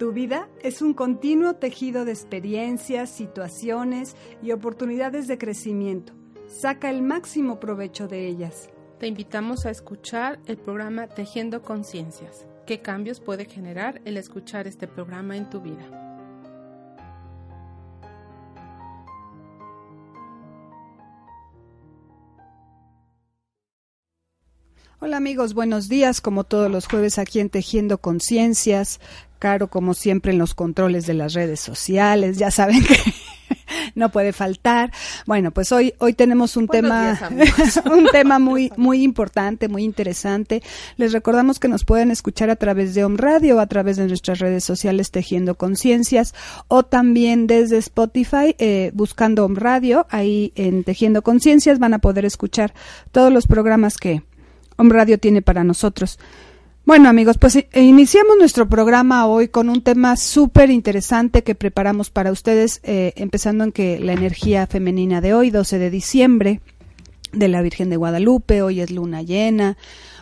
Tu vida es un continuo tejido de experiencias, situaciones y oportunidades de crecimiento. Saca el máximo provecho de ellas. Te invitamos a escuchar el programa Tejiendo Conciencias. ¿Qué cambios puede generar el escuchar este programa en tu vida? Hola amigos, buenos días. Como todos los jueves aquí en Tejiendo Conciencias, Caro como siempre en los controles de las redes sociales, ya saben que no puede faltar. Bueno, pues hoy hoy tenemos un tema un tema muy muy importante, muy interesante. Les recordamos que nos pueden escuchar a través de Om Radio, a través de nuestras redes sociales Tejiendo Conciencias o también desde Spotify eh, buscando Om Radio, ahí en Tejiendo Conciencias van a poder escuchar todos los programas que Om Radio tiene para nosotros. Bueno amigos, pues eh, iniciamos nuestro programa hoy con un tema súper interesante que preparamos para ustedes, eh, empezando en que la energía femenina de hoy, 12 de diciembre, de la Virgen de Guadalupe, hoy es luna llena,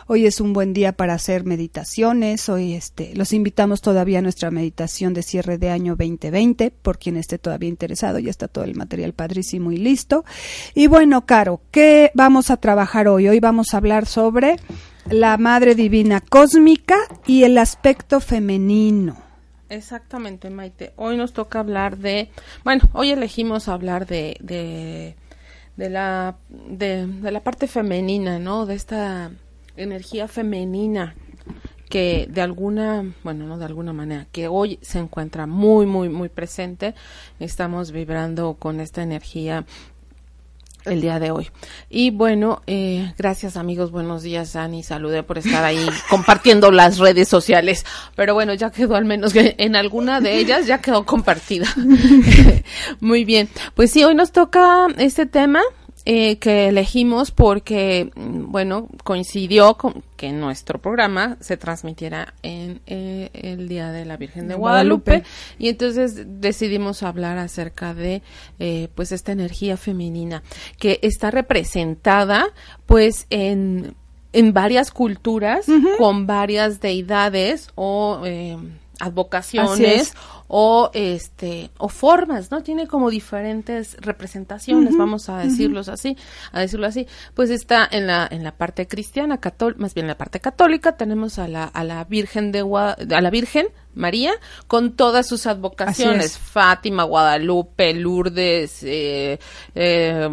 hoy es un buen día para hacer meditaciones, hoy este, los invitamos todavía a nuestra meditación de cierre de año 2020, por quien esté todavía interesado, ya está todo el material padrísimo y listo. Y bueno, Caro, ¿qué vamos a trabajar hoy? Hoy vamos a hablar sobre la Madre Divina Cósmica y el aspecto femenino. Exactamente, Maite. Hoy nos toca hablar de, bueno, hoy elegimos hablar de, de, de la, de, de la parte femenina, ¿no? De esta energía femenina que de alguna, bueno, no de alguna manera, que hoy se encuentra muy, muy, muy presente. Estamos vibrando con esta energía el día de hoy. Y bueno, eh, gracias amigos, buenos días Ani, saludé por estar ahí compartiendo las redes sociales, pero bueno, ya quedó al menos que en alguna de ellas ya quedó compartida. Muy bien, pues sí, hoy nos toca este tema eh, que elegimos porque, mm, bueno, coincidió con que nuestro programa se transmitiera en eh, el Día de la Virgen de Guadalupe, Guadalupe, y entonces decidimos hablar acerca de, eh, pues, esta energía femenina que está representada, pues, en, en varias culturas con varias deidades o advocaciones o este o formas, ¿no? Tiene como diferentes representaciones, vamos a decirlos así, a decirlo así. Pues está en la en la parte cristiana, católica, más bien en la parte católica tenemos a la a la Virgen de a la Virgen María con todas sus advocaciones, Fátima, Guadalupe, Lourdes, eh, eh,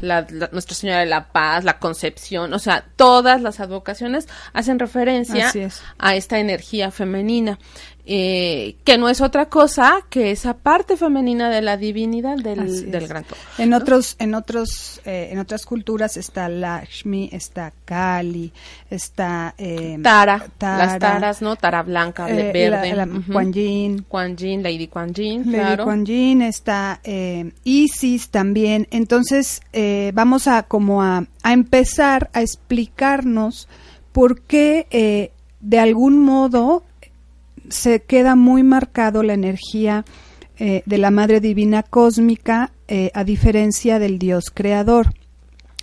la, Nuestra Señora de la Paz, la Concepción, o sea, todas las advocaciones hacen referencia a esta energía femenina. Eh, que no es otra cosa que esa parte femenina de la divinidad del, del gran todo. En otros, en otros, eh, en otras culturas está Lakshmi, está Kali, está eh, Tara, las taras, ¿no? Tara blanca, eh, verde, la, la, Yin, Yin, Lady Yin, Lady claro. Yin, está eh, Isis también. Entonces vamos a como a, a empezar a explicarnos por qué de algún modo se queda muy marcado la energía eh, de la Madre Divina Cósmica eh, a diferencia del Dios Creador.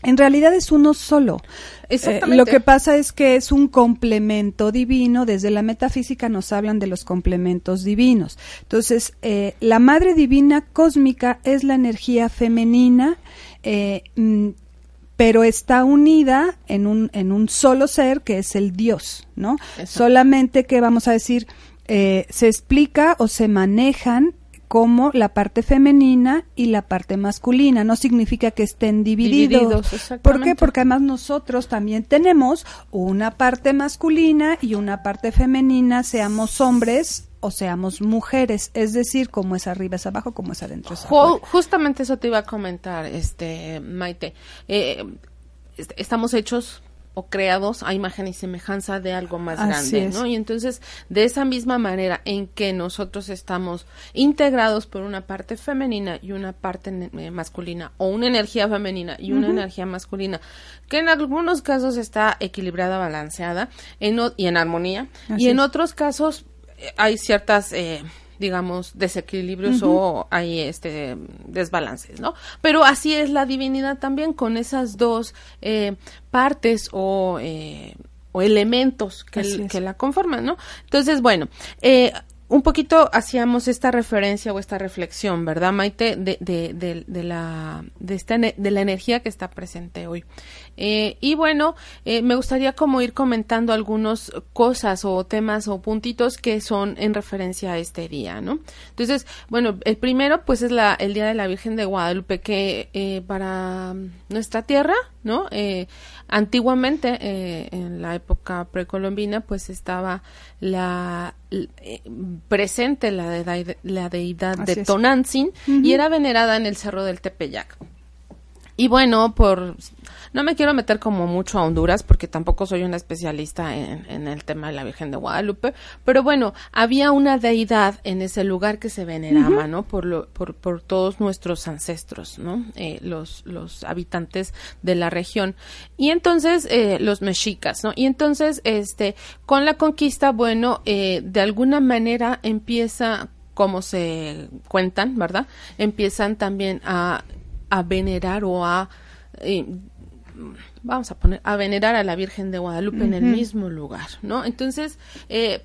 En realidad es uno solo. Eh, lo que pasa es que es un complemento divino. Desde la metafísica nos hablan de los complementos divinos. Entonces, eh, la Madre Divina Cósmica es la energía femenina. Eh, pero está unida en un, en un solo ser que es el Dios, ¿no? Solamente que vamos a decir, eh, se explica o se manejan como la parte femenina y la parte masculina. No significa que estén divididos. divididos ¿Por qué? Porque además nosotros también tenemos una parte masculina y una parte femenina, seamos hombres o seamos mujeres, es decir, como es arriba es abajo, como es adentro es afuera. Justamente eso te iba a comentar, este Maite. Eh, estamos hechos o creados a imagen y semejanza de algo más grande, ¿no? Y entonces, de esa misma manera en que nosotros estamos integrados por una parte femenina y una parte eh, masculina, o una energía femenina y una energía masculina, que en algunos casos está equilibrada, balanceada en, y en armonía, y en otros casos eh, hay ciertas... Eh, digamos, desequilibrios o hay este desbalances, ¿no? Pero así es la divinidad también con esas dos eh, partes o, eh, o elementos que, que, la conforman, ¿no? Entonces, bueno, eh, un poquito hacíamos esta referencia o esta reflexión, ¿verdad, Maite? De, de, de, la, de, esta, de la energía que está presente hoy. Eh, y bueno, eh, me gustaría como ir comentando algunas cosas o temas o puntitos que son en referencia a este día, ¿no? Entonces, bueno, el primero pues es la, el Día de la Virgen de Guadalupe, que eh, para nuestra tierra, ¿no? antiguamente, en la época precolombina, pues estaba la presente la, de, la deidad de Tonantzin y era venerada en el Cerro del Tepeyac. Y bueno, por no me quiero meter como mucho a Honduras porque tampoco soy una especialista en, el tema de la Virgen de Guadalupe, pero bueno, había una deidad en ese lugar que se veneraba, ¿no? Por, lo, por, por todos nuestros ancestros, ¿no? Eh, los, los habitantes de la región. Y entonces, eh, los mexicas, ¿no? Y entonces, este, con la conquista, bueno, eh, de alguna manera empieza como se cuentan, ¿verdad? Empiezan también a, a venerar o a vamos a poner, a venerar a la Virgen de Guadalupe en el mismo lugar, ¿no? Entonces, eh,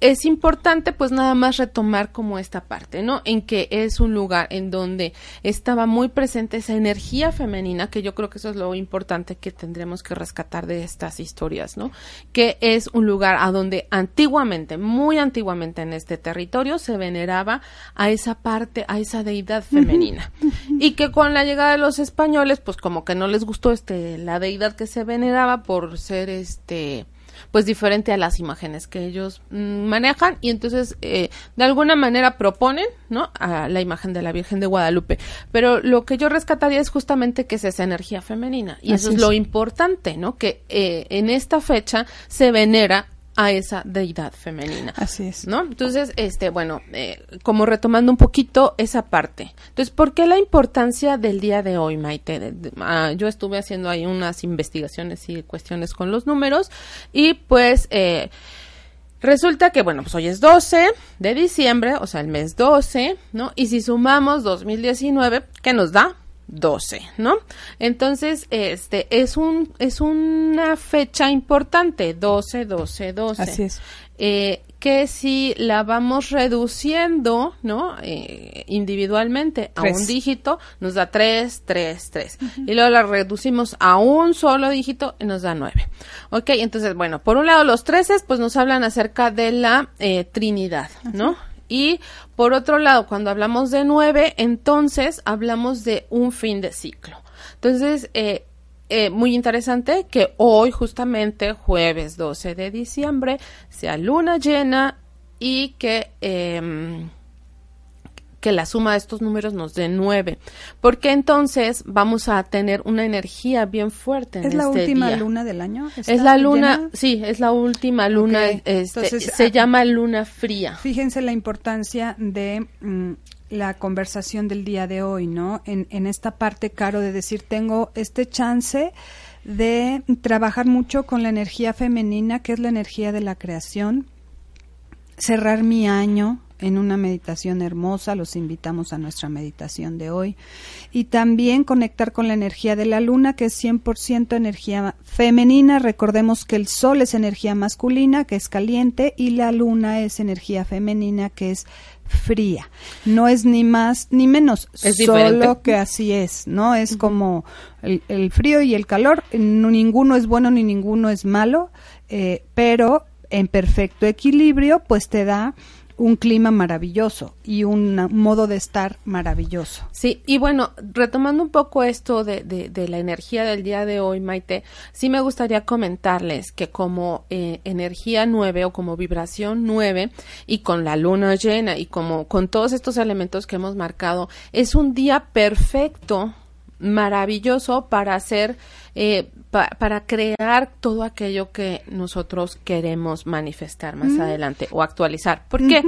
es importante pues nada más retomar como esta parte, ¿no? En que es un lugar en donde estaba muy presente esa energía femenina, que yo creo que eso es lo importante que tendremos que rescatar de estas historias, ¿no? Que es un lugar a donde antiguamente, muy antiguamente en este territorio se veneraba a esa parte, a esa deidad femenina. Y que con la llegada de los españoles, pues como que no les gustó este la deidad que se veneraba por ser este pues diferente a las imágenes que ellos mm, manejan. Y entonces eh, de alguna manera proponen no a la imagen de la Virgen de Guadalupe. Pero lo que yo rescataría es justamente que es esa energía femenina. Y eso es, lo importante no que eh, en esta fecha se venera a esa deidad femenina. Así es. ¿No? Entonces, este, bueno, eh, como retomando un poquito esa parte. Entonces, ¿por qué la importancia del día de hoy, Maite? Ah, yo estuve haciendo ahí unas investigaciones y cuestiones con los números y pues eh, resulta que, bueno, pues hoy es 12 de diciembre, o sea, el mes 12, ¿no? Y si sumamos 2019, ¿qué nos da? 12, ¿no? Entonces, este es un es una fecha importante, 12, 12, 12. Así es. Eh, que si la vamos reduciendo, ¿no? Eh, individualmente a un dígito, nos da 3, 3, 3. Y luego la reducimos a un solo dígito y nos da 9. Ok, entonces, bueno, por un lado los 13, pues nos hablan acerca de la eh, Trinidad, ¿no? Y por otro lado, cuando hablamos de nueve, entonces hablamos de un fin de ciclo. Entonces, eh, eh, muy interesante que hoy, justamente, jueves 12 de diciembre, sea luna llena y que... Eh, que la suma de estos números nos dé nueve, porque entonces vamos a tener una energía bien fuerte. En ¿Es la este última luna del año? Es la luna, sí, es la última luna, este, se ah, llama luna fría. Fíjense la importancia de mm, la conversación del día de hoy, ¿no? En, en esta parte, Caro, de decir, tengo este chance de trabajar mucho con la energía femenina, que es la energía de la creación, cerrar mi año en una meditación hermosa, los invitamos a nuestra meditación de hoy, y también conectar con la energía de la luna, que es 100% energía femenina, recordemos que el sol es energía masculina, que es caliente, y la luna es energía femenina, que es fría. No es ni más ni menos, solo que así es, ¿no? Es como el, frío y el calor, ninguno es bueno ni ninguno es malo, eh, pero en perfecto equilibrio, pues te da un clima maravilloso y un modo de estar maravilloso. Sí, y bueno, retomando un poco esto de, de, la energía del día de hoy, Maite, sí me gustaría comentarles que como eh, energía nueve o como vibración nueve y con la luna llena y como con todos estos elementos que hemos marcado, es un día perfecto maravilloso para hacer eh, para crear todo aquello que nosotros queremos manifestar más adelante o actualizar. ¿Por qué?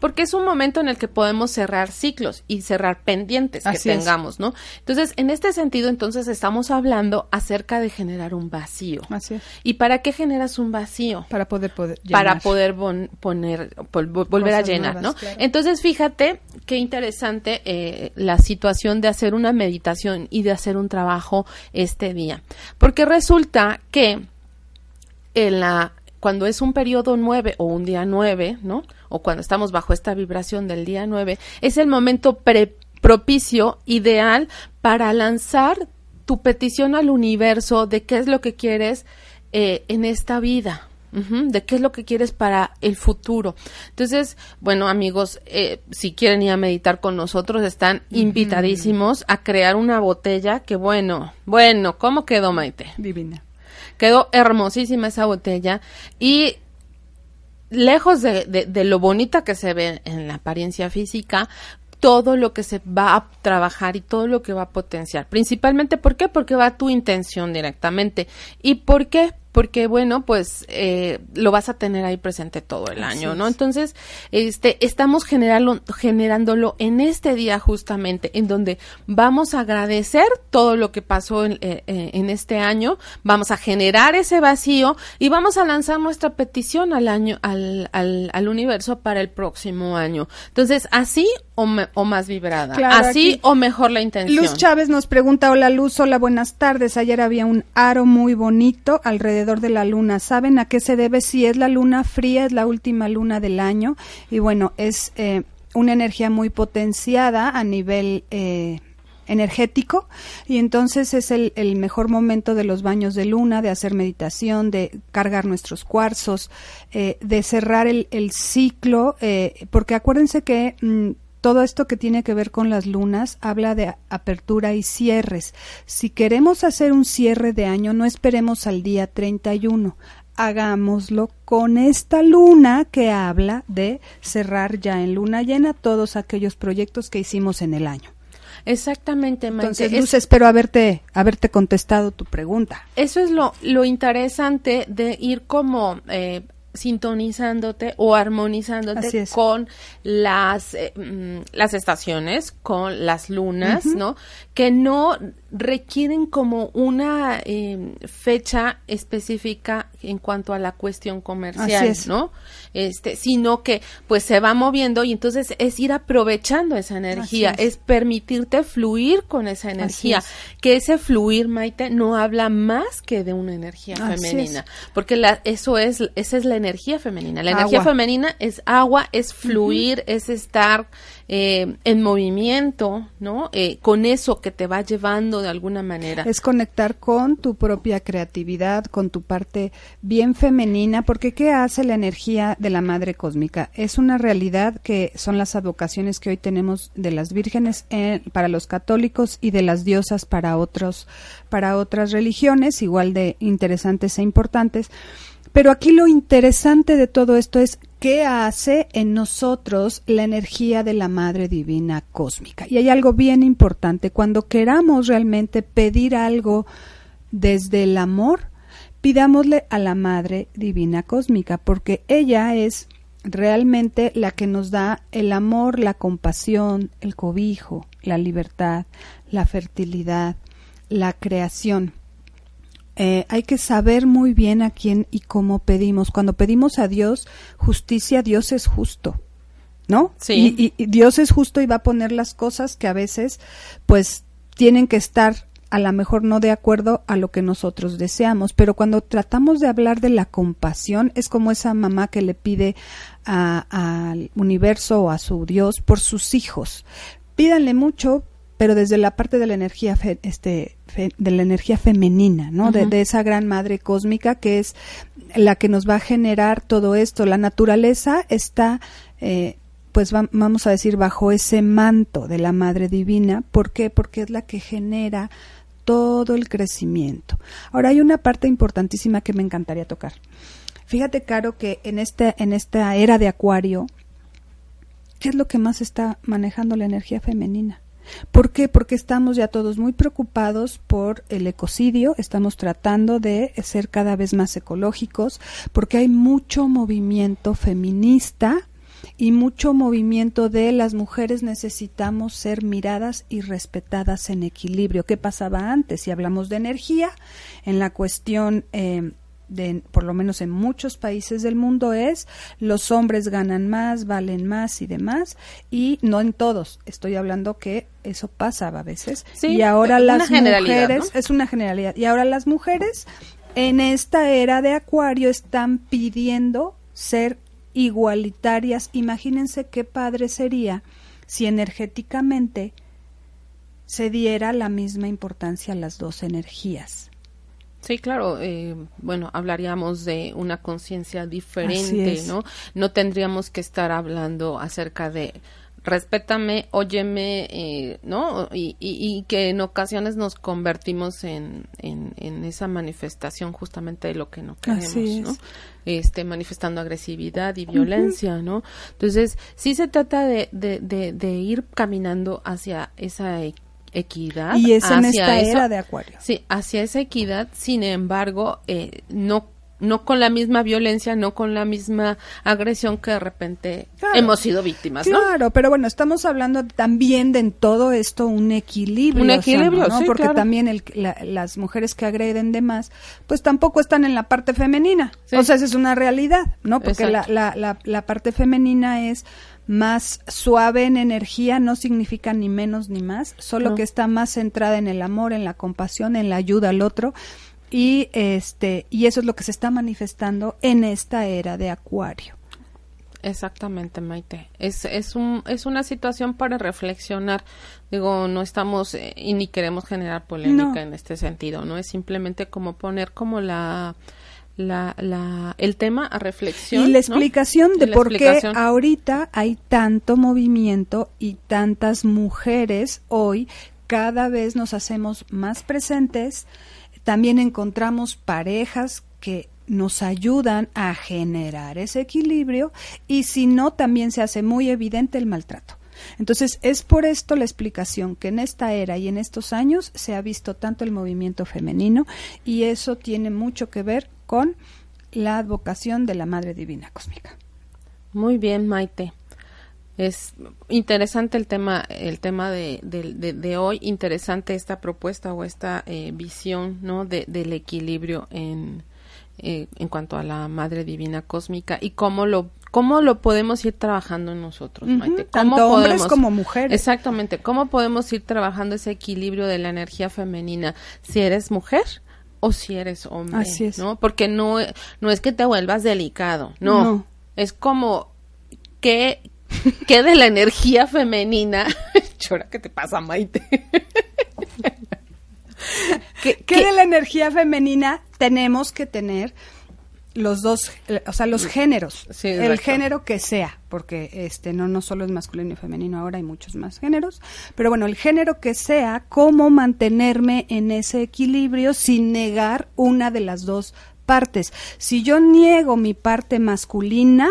Porque es un momento en el que podemos cerrar ciclos y cerrar pendientes que tengamos, ¿no? Entonces, en este sentido, entonces estamos hablando acerca de generar un vacío. Así ¿Y para qué generas un vacío? Para poder, poder Para poder poner, volver a llenar, ¿no? Entonces, fíjate qué interesante eh, la situación de hacer una meditación y de hacer un trabajo este día. Porque resulta que en la cuando es un periodo nueve o un día nueve, ¿no? O cuando estamos bajo esta vibración del día nueve, es el momento propicio, ideal para lanzar tu petición al universo de qué es lo que quieres eh, en esta vida, de qué es lo que quieres para el futuro. Entonces, bueno, amigos, eh, si quieren ir a meditar con nosotros, están invitadísimos a crear una botella que, bueno, bueno, ¿cómo quedó, Maite? Divina. Quedó hermosísima esa botella y lejos de, de, lo bonita que se ve en la apariencia física, todo lo que se va a trabajar y todo lo que va a potenciar. Principalmente, ¿por qué? Porque va a tu intención directamente. ¿Y por qué? Porque bueno, pues eh, lo vas a tener ahí presente todo el año, ¿no? Entonces, este, estamos generando, generándolo en este día justamente, en donde vamos a agradecer todo lo que pasó en, eh, eh, en este año, vamos a generar ese vacío y vamos a lanzar nuestra petición al año, al, al, al universo para el próximo año. Entonces, así o, o más vibrada, así o mejor la intención. Luz Chávez nos pregunta, hola Luz, hola, buenas tardes. Ayer había un aro muy bonito alrededor de la luna. ¿Saben a qué se debe? Si es la luna fría, es la última luna del año y bueno, es eh, una energía muy potenciada a nivel eh, energético y entonces es el, mejor momento de los baños de luna, de hacer meditación, de cargar nuestros cuarzos, eh, de cerrar el, ciclo, porque acuérdense que mm, todo esto que tiene que ver con las lunas habla de apertura y cierres. Si queremos hacer un cierre de año, no esperemos al día 31 hagámoslo con esta luna que habla de cerrar ya en luna llena todos aquellos proyectos que hicimos en el año. Exactamente, Entonces, Luz, espero haberte, haberte contestado tu pregunta. Eso es lo, lo interesante de ir como eh, sintonizándote o armonizándote con las, eh, mm, las estaciones, con las lunas, ¿no? Que no requieren como una em, fecha específica en cuanto a la cuestión comercial, ¿no? Este, sino que pues se va moviendo y entonces es ir aprovechando esa energía, es. permitirte fluir con esa energía, que ese fluir, Maite, no habla más que de una energía femenina, porque la, eso es, esa es la energía femenina. La energía femenina es agua, es fluir, es estar eh, en movimiento, ¿no? Eh, con eso que te va llevando de alguna manera. Es conectar con tu propia creatividad, con tu parte bien femenina, porque ¿qué hace la energía de la madre cósmica? Es una realidad que son las advocaciones que hoy tenemos de las vírgenes eh, para los católicos y de las diosas para otros, para otras religiones, igual de interesantes e importantes. Pero aquí lo interesante de todo esto es qué hace en nosotros la energía de la Madre Divina Cósmica. Y hay algo bien importante, cuando queramos realmente pedir algo desde el amor, pidámosle a la Madre Divina Cósmica, porque ella es realmente la que nos da el amor, la compasión, el cobijo, la libertad, la fertilidad, la creación. Eh, hay que saber muy bien a quién y cómo pedimos. Cuando pedimos a Dios justicia, Dios es justo, ¿no? Sí. Y, Dios es justo y va a poner las cosas que a veces, pues, tienen que estar a lo mejor no de acuerdo a lo que nosotros deseamos, pero cuando tratamos de hablar de la compasión, es como esa mamá que le pide al universo o a su Dios por sus hijos. Pídanle mucho, pero desde la parte de la energía este de la energía femenina, ¿no? de, esa gran madre cósmica que es la que nos va a generar todo esto. La naturaleza está eh, pues vamos a decir, bajo ese manto de la Madre Divina. ¿Por qué? Porque es la que genera todo el crecimiento. Ahora hay una parte importantísima que me encantaría tocar. Fíjate, Caro, que en, este, en esta era de Acuario, ¿qué es lo que más está manejando la energía femenina? ¿Por qué? Porque estamos ya todos muy preocupados por el ecocidio, estamos tratando de ser cada vez más ecológicos, porque hay mucho movimiento feminista y mucho movimiento de las mujeres necesitamos ser miradas y respetadas en equilibrio. ¿Qué pasaba antes? Si hablamos de energía, en la cuestión eh, de, por lo menos en muchos países del mundo, es los hombres ganan más, valen más y demás, y no en todos. Estoy hablando que eso pasaba a veces. y ahora las mujeres, es una generalidad, y ahora las mujeres en esta era de Acuario están pidiendo ser igualitarias. Imagínense qué padre sería si energéticamente se diera la misma importancia a las dos energías. Sí, claro. Eh, bueno, hablaríamos de una conciencia diferente, ¿no? No tendríamos que estar hablando acerca de respétame, óyeme, eh, ¿no? Y, y, que en ocasiones nos convertimos en, en, esa manifestación justamente de lo que no queremos, ¿no? Este, manifestando agresividad y violencia, ¿no? Entonces, sí se trata de, de, de, ir caminando hacia esa equidad. Y es en esta era de Acuario. Sí, hacia esa equidad, sin embargo, eh, no no con la misma violencia, no con la misma agresión que de repente hemos sido víctimas, ¿no? Claro, pero bueno, estamos hablando también de en todo esto un equilibrio. Un equilibrio, ¿no? Porque también el, las mujeres que agreden de más, pues tampoco están en la parte femenina. O sea, esa es una realidad, ¿no? Porque la, la, la parte femenina es más suave en energía no significa ni menos ni más, solo que está más centrada en el amor, en la compasión, en la ayuda al otro y este y eso es lo que se está manifestando en esta era de Acuario. Exactamente, Maite. Es, es, un, es una situación para reflexionar. Digo, no estamos eh, y ni queremos generar polémica en este sentido, ¿no? Es simplemente como poner como la, la, la, el tema a reflexión. Y la explicación de por qué ahorita hay tanto movimiento y tantas mujeres hoy, cada vez nos hacemos más presentes, también encontramos parejas que nos ayudan a generar ese equilibrio y si no, también se hace muy evidente el maltrato. Entonces, es por esto la explicación que en esta era y en estos años se ha visto tanto el movimiento femenino y eso tiene mucho que ver con la advocación de la Madre Divina Cósmica. Muy bien, Maite. Es interesante el tema, el tema de, de, hoy, interesante esta propuesta o esta eh, visión, ¿no? del equilibrio en, eh, en cuanto a la Madre Divina Cósmica y cómo lo cómo lo podemos ir trabajando en nosotros, Maite. Tanto hombres como mujeres. Exactamente. ¿Cómo podemos ir trabajando ese equilibrio de la energía femenina si eres mujer o si eres hombre? Así es. ¿no? Porque no, no es que te vuelvas delicado, no. Es como que, que de la energía femenina. Chora, ¿qué te pasa, Maite? ¿Qué, ¿Qué de la energía femenina tenemos que tener los dos, o sea, los géneros, el género que sea, porque este no no solo es masculino y femenino, ahora hay muchos más géneros, pero bueno, el género que sea, cómo mantenerme en ese equilibrio sin negar una de las dos partes. Si yo niego mi parte masculina,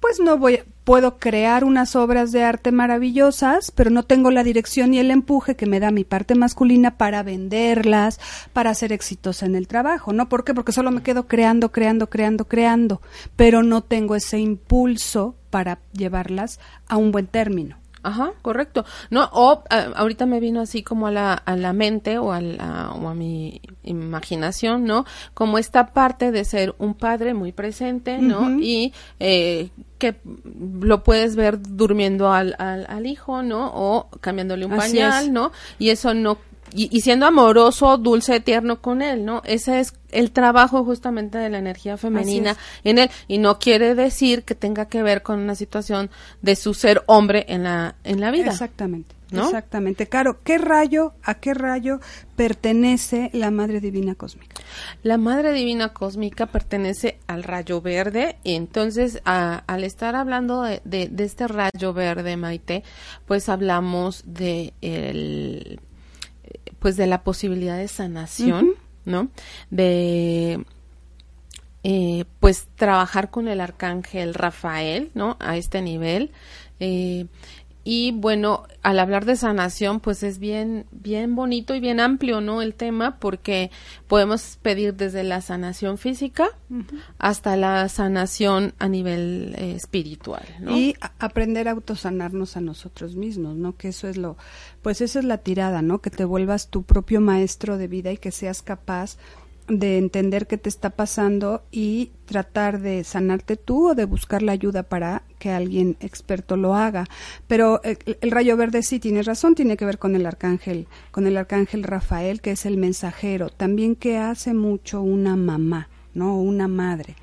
pues no voy, puedo crear unas obras de arte maravillosas, pero no tengo la dirección y el empuje que me da mi parte masculina para venderlas, para ser exitosa en el trabajo, ¿no? ¿Por qué? Porque solo me quedo creando, creando, creando, creando, pero no tengo ese impulso para llevarlas a un buen término. Ajá, correcto. No, o ahorita me vino así como a la, a la mente o a, la, o a mi imaginación, ¿no? Como esta parte de ser un padre muy presente, ¿no? Y eh, que lo puedes ver durmiendo al, al, hijo, ¿no? O cambiándole un pañal, ¿no? Y eso no y, siendo amoroso, dulce, tierno con él, ¿no? Ese es el trabajo justamente de la energía femenina en él y no quiere decir que tenga que ver con una situación de su ser hombre en la en la vida. Exactamente. Exactamente. Caro, ¿qué rayo, a qué rayo pertenece la Madre Divina Cósmica? La Madre Divina Cósmica pertenece al rayo verde y entonces al estar hablando de, de, este rayo verde, Maite, pues hablamos de el, pues de la posibilidad de sanación, ¿no? De eh, pues trabajar con el arcángel Rafael, ¿no? A este nivel. Eh, y bueno, al hablar de sanación, pues es bien, bien bonito y bien amplio, ¿no? El tema, porque podemos pedir desde la sanación física hasta la sanación a nivel eh, espiritual, ¿no? Y aprender a autosanarnos a nosotros mismos, ¿no? Que eso es lo, pues esa es la tirada, ¿no? Que te vuelvas tu propio maestro de vida y que seas capaz de entender qué te está pasando y tratar de sanarte tú o de buscar la ayuda para que alguien experto lo haga. Pero el, rayo verde sí tiene razón, tiene que ver con el arcángel, con el arcángel Rafael, que es el mensajero, también que hace mucho una mamá, ¿no? Una madre.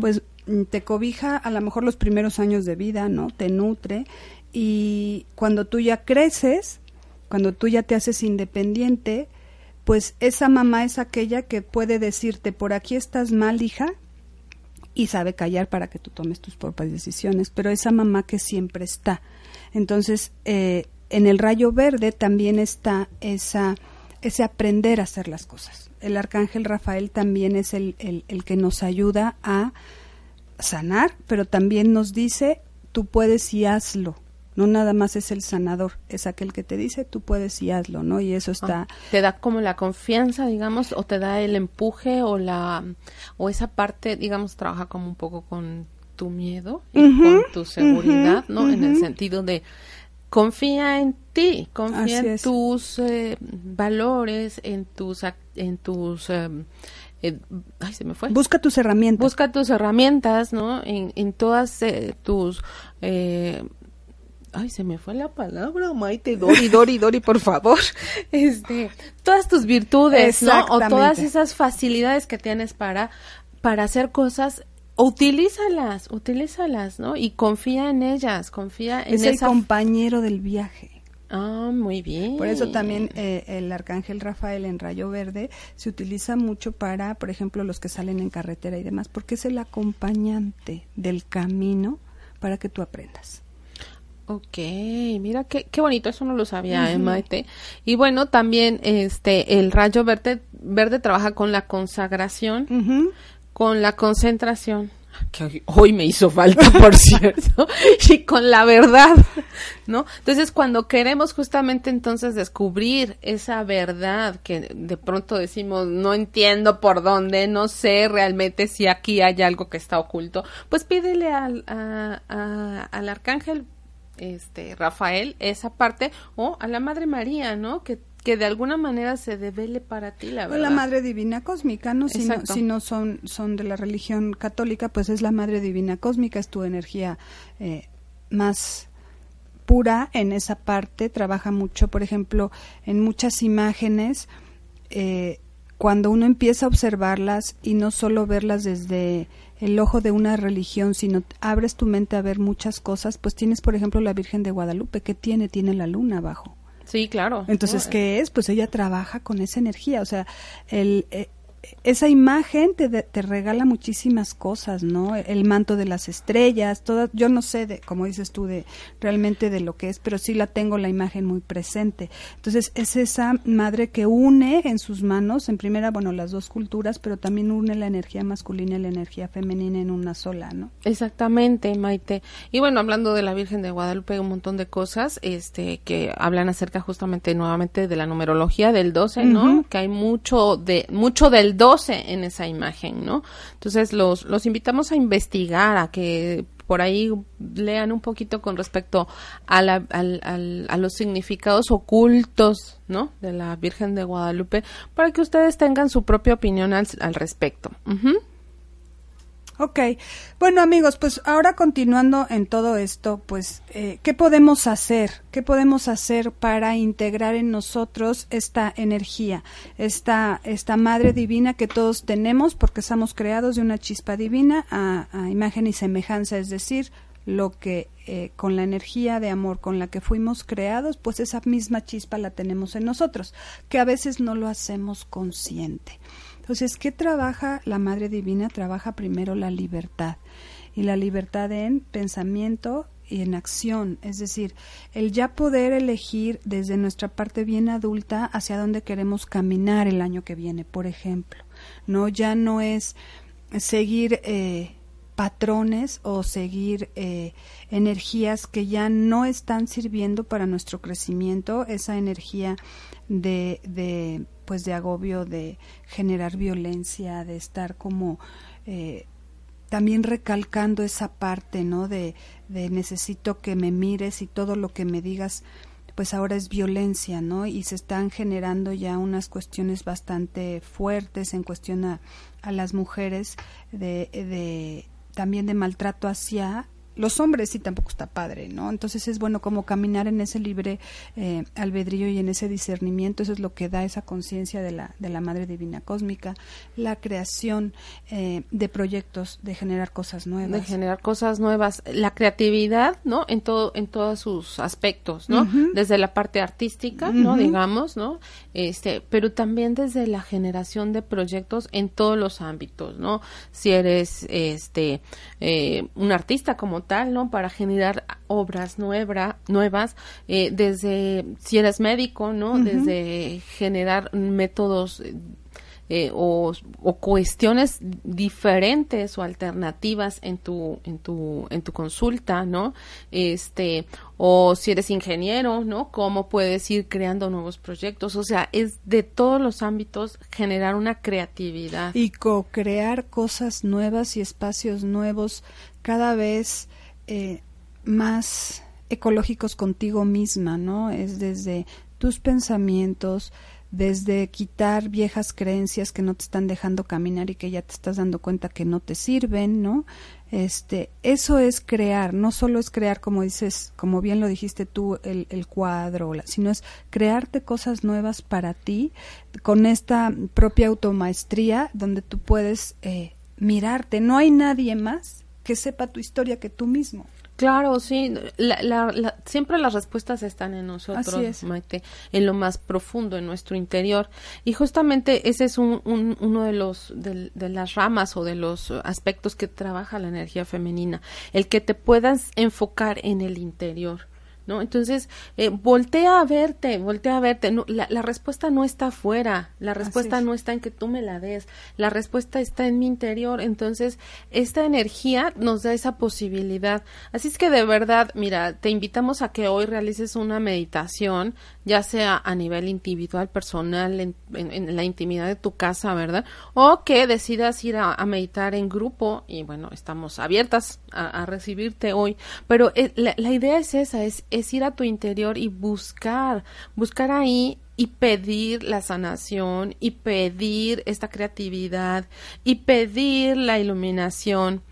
Pues mm, te cobija a lo mejor los primeros años de vida, ¿no? Te nutre y cuando tú ya creces, cuando tú ya te haces independiente, pues esa mamá es aquella que puede decirte, por aquí estás mal, hija, y sabe callar para que tú tomes tus propias decisiones, pero esa mamá que siempre está. Entonces, eh, en el rayo verde también está esa, ese aprender a hacer las cosas. El arcángel Rafael también es el, el, el que nos ayuda a sanar, pero también nos dice, tú puedes y hazlo. No nada más es el sanador, es aquel que te dice, tú puedes y hazlo, ¿no? Y eso ah, está... te da como la confianza, digamos, o te da el empuje o la... o esa parte, digamos, trabaja como un poco con tu miedo y con tu seguridad, ¿no? En el sentido de confía en ti, confía en tus eh, valores, en tus... En tus eh, eh, ay, se me fue. Busca tus herramientas. Busca tus herramientas, ¿no? En, en todas tus ay, se me fue la palabra, Maite, Dori, Dori, Dori, por favor. Este, todas tus virtudes, ¿no? O todas esas facilidades que tienes para, para hacer cosas, utilízalas, utilízalas, ¿no? Y confía en ellas, confía en Es el compañero del viaje. Ah, muy bien. Por eso también eh, el arcángel Rafael en rayo verde se utiliza mucho para, por ejemplo, los que salen en carretera y demás, porque es el acompañante del camino para que tú aprendas. Ok, mira qué, qué bonito, eso no lo sabía, uh Maite. Y bueno, también este el rayo verde, verde trabaja con la consagración, con la concentración, que hoy me hizo falta, por cierto, y con la verdad, ¿no? Entonces, cuando queremos justamente entonces descubrir esa verdad que de pronto decimos, no entiendo por dónde, no sé realmente si aquí hay algo que está oculto, pues pídele al, al arcángel este Rafael esa parte o a la Madre María, ¿no? Que que de alguna manera se devele para ti la verdad. O la Madre Divina Cósmica, ¿no? Si, no, si no son, son de la religión católica, pues es la Madre Divina Cósmica, es tu energía eh, más pura en esa parte, trabaja mucho, por ejemplo, en muchas imágenes, eh, cuando uno empieza a observarlas y no solo verlas desde el ojo de una religión, sino abres tu mente a ver muchas cosas, pues tienes, por ejemplo, la Virgen de Guadalupe, ¿qué tiene? Tiene la luna abajo. Sí, claro. Entonces, ¿qué es? Pues ella trabaja con esa energía, o sea, el, eh, esa imagen te, te, regala muchísimas cosas, ¿no? El manto de las estrellas, todas, yo no sé, de, como dices tú, de realmente de lo que es, pero sí la tengo la imagen muy presente. Entonces, es esa madre que une en sus manos, en primera, bueno, las dos culturas, pero también une la energía masculina y la energía femenina en una sola, ¿no? Exactamente, Maite. Y bueno, hablando de la Virgen de Guadalupe, un montón de cosas este que hablan acerca justamente nuevamente de la numerología del 12, ¿no? Que hay mucho de mucho del 12 en esa imagen, ¿no? Entonces los, los invitamos a investigar, a que por ahí lean un poquito con respecto a, la, a los significados ocultos, ¿no? De la Virgen de Guadalupe, para que ustedes tengan su propia opinión al, respecto. Ok, bueno amigos, pues ahora continuando en todo esto, pues, eh, ¿qué podemos hacer? ¿Qué podemos hacer para integrar en nosotros esta energía, esta, esta madre divina que todos tenemos porque estamos creados de una chispa divina a, imagen y semejanza, es decir, lo que eh, con la energía de amor con la que fuimos creados, pues esa misma chispa la tenemos en nosotros, que a veces no lo hacemos consciente. Entonces, ¿qué trabaja la Madre Divina? Trabaja primero la libertad y la libertad en pensamiento y en acción, es decir, el ya poder elegir desde nuestra parte bien adulta hacia dónde queremos caminar el año que viene, por ejemplo. No, ya no es seguir eh, patrones o seguir eh, energías que ya no están sirviendo para nuestro crecimiento, esa energía de, de pues de agobio, de generar violencia, de estar como eh, también recalcando esa parte, ¿no? De, necesito que me mires y todo lo que me digas, pues ahora es violencia, ¿no? Y se están generando ya unas cuestiones bastante fuertes en cuestión a, las mujeres de también de maltrato hacia los hombres sí tampoco está padre, ¿no? Entonces es bueno como caminar en ese libre eh, albedrío y en ese discernimiento, eso es lo que da esa conciencia de la, de la Madre Divina Cósmica, la creación eh, de proyectos, de generar cosas nuevas. De generar cosas nuevas, la creatividad, ¿no? En todo, en todos sus aspectos, ¿no? Desde la parte artística, ¿no? Digamos, ¿no? Este, pero también desde la generación de proyectos en todos los ámbitos, ¿no? Si eres, este, eh, un artista como tal, ¿no? Para generar obras nuevas, eh, desde, si eres médico, ¿no? Desde generar métodos eh, o, cuestiones diferentes o alternativas en tu en tu en tu consulta no este o si eres ingeniero no cómo puedes ir creando nuevos proyectos o sea es de todos los ámbitos generar una creatividad. Y co-crear cosas nuevas y espacios nuevos cada vez eh, más ecológicos contigo misma, ¿no? Es desde tus pensamientos, desde quitar viejas creencias que no te están dejando caminar y que ya te estás dando cuenta que no te sirven, ¿no? Este, eso es crear, no solo es crear, como dices, como bien lo dijiste tú, el, el cuadro, sino es crearte cosas nuevas para ti con esta propia automaestría donde tú puedes eh, mirarte. No hay nadie más que sepa tu historia que tú mismo. Claro, sí. La, siempre las respuestas están en nosotros, Maite, en lo más profundo, en nuestro interior. Y justamente ese es un, uno de los de, de, las ramas o de los aspectos que trabaja la energía femenina, el que te puedas enfocar en el interior. ¿No? Entonces, eh, voltea a verte, voltea a verte. No, la, la, respuesta no está afuera, la respuesta no está en que tú me la des, la respuesta está en mi interior. Entonces, esta energía nos da esa posibilidad. Así es que de verdad, mira, te invitamos a que hoy realices una meditación, ya sea a nivel individual, personal, en, en, la intimidad de tu casa, ¿verdad? O que decidas ir a, meditar en grupo y bueno, estamos abiertas a, a recibirte hoy. Pero eh, la, la idea es esa, es es ir a tu interior y buscar, buscar ahí y pedir la sanación y pedir esta creatividad y pedir la iluminación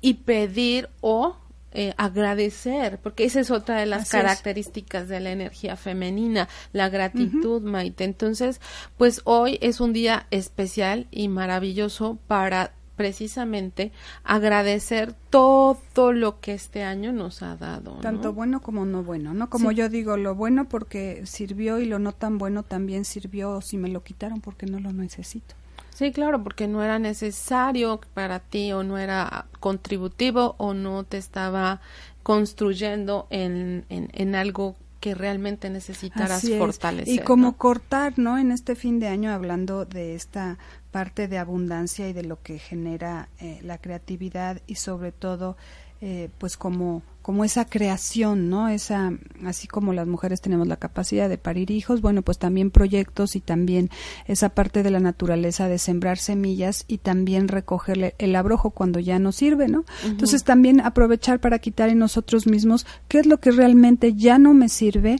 y pedir o eh, agradecer, porque esa es otra de las características de la energía femenina, la gratitud, Maite. Entonces, pues hoy es un día especial y maravilloso para precisamente agradecer todo lo que este año nos ha dado. Tanto bueno como no bueno, ¿no? Como yo digo, lo bueno porque sirvió y lo no tan bueno también sirvió si me lo quitaron porque no lo necesito. Sí, claro, porque no era necesario para ti o no era contributivo o no te estaba construyendo en, en, en algo que realmente necesitaras fortalecer. Y como cortar, ¿no? En este fin de año, hablando de esta parte de abundancia y de lo que genera eh, la creatividad y sobre todo, eh, pues como como esa creación, ¿no? Esa, así como las mujeres tenemos la capacidad de parir hijos, bueno, pues también proyectos y también esa parte de la naturaleza de sembrar semillas y también recogerle el abrojo cuando ya no sirve, ¿no? Entonces también aprovechar para quitar en nosotros mismos qué es lo que realmente ya no me sirve,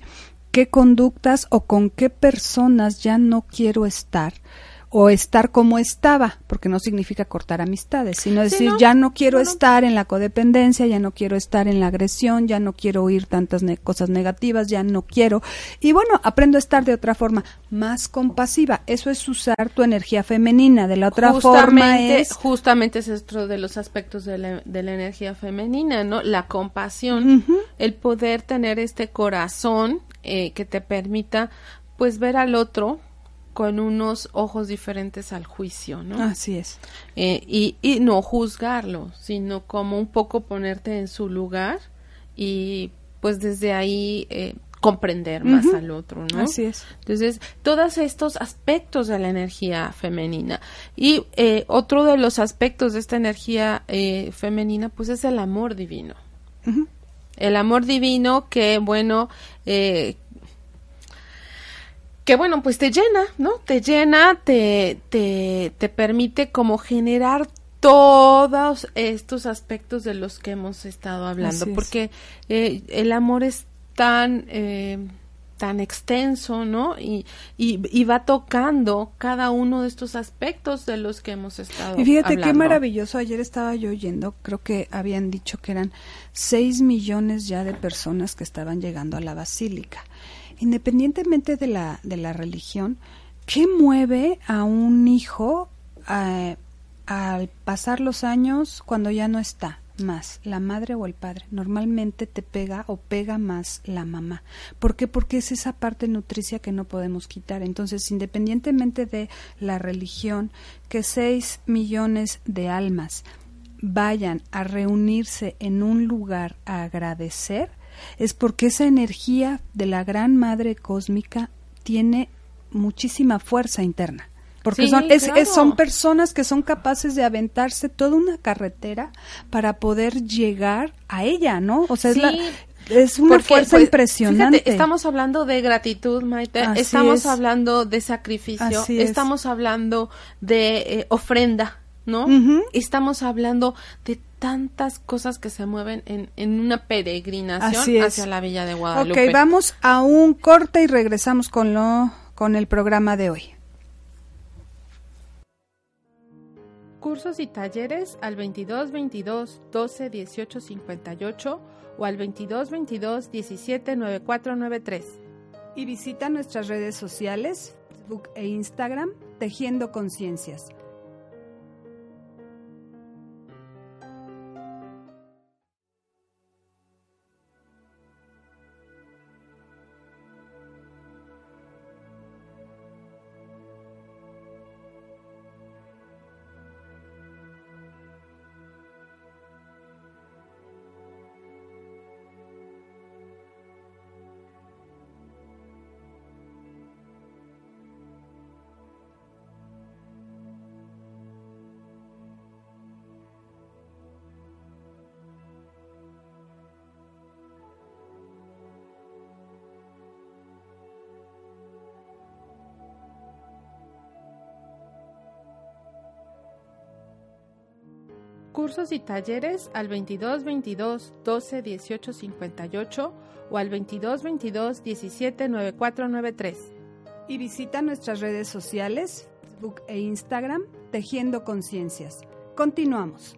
qué conductas o con qué personas ya no quiero estar o estar como estaba, porque no significa cortar amistades, sino Sí, decir, ¿no? ya no quiero No, estar en la codependencia, ya no quiero estar en la agresión, ya no quiero oír tantas ne- cosas negativas, ya no quiero. Y bueno, aprendo a estar de otra forma, más compasiva. Eso es usar tu energía femenina. De la otra forma justamente, es... justamente es otro de los aspectos de la, de la energía femenina, ¿no? La compasión, el poder tener este corazón eh, que te permita, pues, ver al otro con unos ojos diferentes al juicio, ¿no? Así es. Eh, y, y no juzgarlo, sino como un poco ponerte en su lugar y, pues, desde ahí eh, comprender más al otro, ¿no? Así es. Entonces, todos estos aspectos de la energía femenina. Y eh, otro de los aspectos de esta energía eh, femenina, pues es el amor divino. El amor divino que, bueno, eh, que bueno, pues te llena, ¿no? Te llena, te, te, te permite como generar todos estos aspectos de los que hemos estado hablando, es. porque eh, el amor es tan, eh, tan extenso, ¿no? Y, y, y va tocando cada uno de estos aspectos de los que hemos estado Y fíjate qué hablando. maravilloso. Ayer estaba yo oyendo, creo que habían dicho que eran 6 millones ya de personas que estaban llegando a la basílica. Independientemente de la, de la religión, ¿qué mueve a un hijo eh, al pasar los años cuando ya no está? más la madre o el padre. Normalmente te pega o pega más la mamá. ¿Por qué? Porque es esa parte nutricia que no podemos quitar. Entonces, independientemente de la religión, que seis millones de almas vayan a reunirse en un lugar a agradecer, es porque esa energía de la gran madre cósmica tiene muchísima fuerza interna. Porque Sí, son, es- claro. es- son personas que son capaces de aventarse toda una carretera para poder llegar a ella, ¿no? O sea, es, la, es una Porque, fuerza pues, impresionante. fíjate, estamos hablando de gratitud, Maite. Así estamos es. hablando de sacrificio. Así es. estamos hablando de eh, ofrenda, ¿no? Estamos hablando de tantas cosas que se mueven en, en una peregrinación hacia la Villa de Guadalupe. Ok, vamos a un corte y regresamos con lo con el programa de hoy. Cursos y talleres al 22 22 12 18 58 o al 22 22 17 94 93. Y visita nuestras redes sociales, Facebook e Instagram, Tejiendo Conciencias. Cursos y talleres al 22 22 12 18 58 o al 22 22 17 94 93. Y visita nuestras redes sociales, Facebook e Instagram, Tejiendo Conciencias. Continuamos.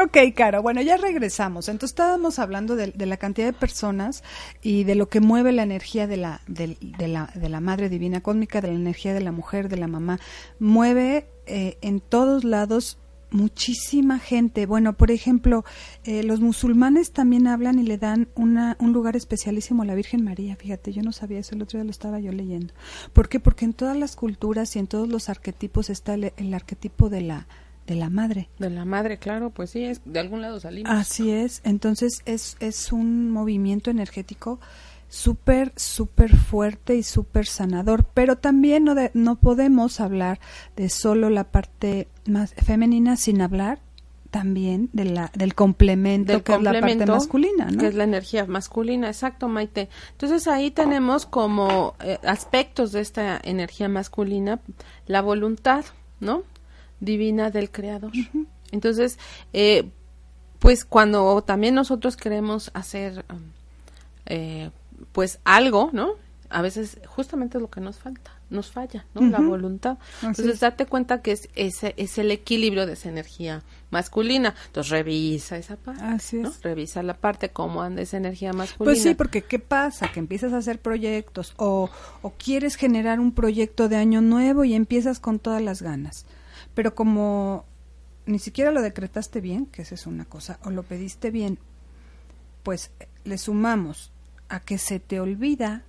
Ok, Caro, bueno, ya regresamos. Entonces estábamos hablando de, de la cantidad de personas y de lo que mueve la energía de la, del- de, la, de la Madre Divina Cósmica, de la energía de la mujer, de la mamá. Mueve eh, en todos lados muchísima gente. Bueno, por ejemplo, eh, los musulmanes también hablan y le dan una, un lugar especialísimo a la Virgen María. Fíjate, yo no sabía eso, el otro día lo estaba yo leyendo. ¿Por qué? Porque en todas las culturas y en todos los arquetipos está el, el arquetipo de la, de la madre. De la madre, claro, pues sí, es, de algún lado salimos. Así es, entonces es, es un movimiento energético súper, súper fuerte y súper sanador, pero también no, de- no podemos hablar de solo la parte más femenina sin hablar también de la, del complemento del que es la parte complemento, masculina, ¿no? que es la energía masculina, exacto, Maite. Entonces ahí tenemos como eh, aspectos de esta energía masculina la voluntad, ¿no? Divina del Creador. Entonces, eh, pues cuando también nosotros queremos hacer, um, eh, pues algo, ¿no? a veces justamente es lo que nos falta, nos falla, ¿no? La voluntad. Entonces, date cuenta que es, ese es el equilibrio de esa energía masculina. Entonces, revisa esa parte, Así es. Revisa la parte, cómo anda esa energía masculina. Pues sí, porque ¿qué pasa? Que empiezas a hacer proyectos o, o quieres generar un proyecto de año nuevo y empiezas con todas las ganas. Pero como ni siquiera lo decretaste bien, que esa es una cosa, o lo pediste bien, pues le sumamos a que se te olvida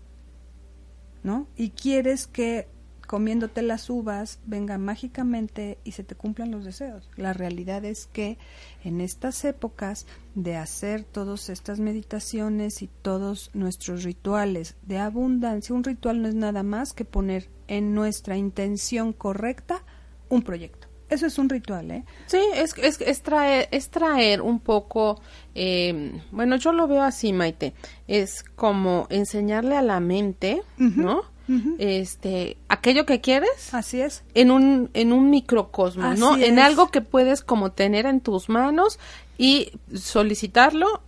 ¿no? Y quieres que comiéndote las uvas venga mágicamente y se te cumplan los deseos. La realidad es que en estas épocas de hacer todas estas meditaciones y todos nuestros rituales de abundancia, un ritual no es nada más que poner en nuestra intención correcta un proyecto. Eso es un ritual, ¿eh? Sí, es, es, es traer, es traer un poco, eh, bueno, yo lo veo así, Maite, es como enseñarle a la mente, ¿no? Este, aquello que quieres. Así es. En un, en un microcosmos, ¿no? En algo que puedes como tener en tus manos y solicitarlo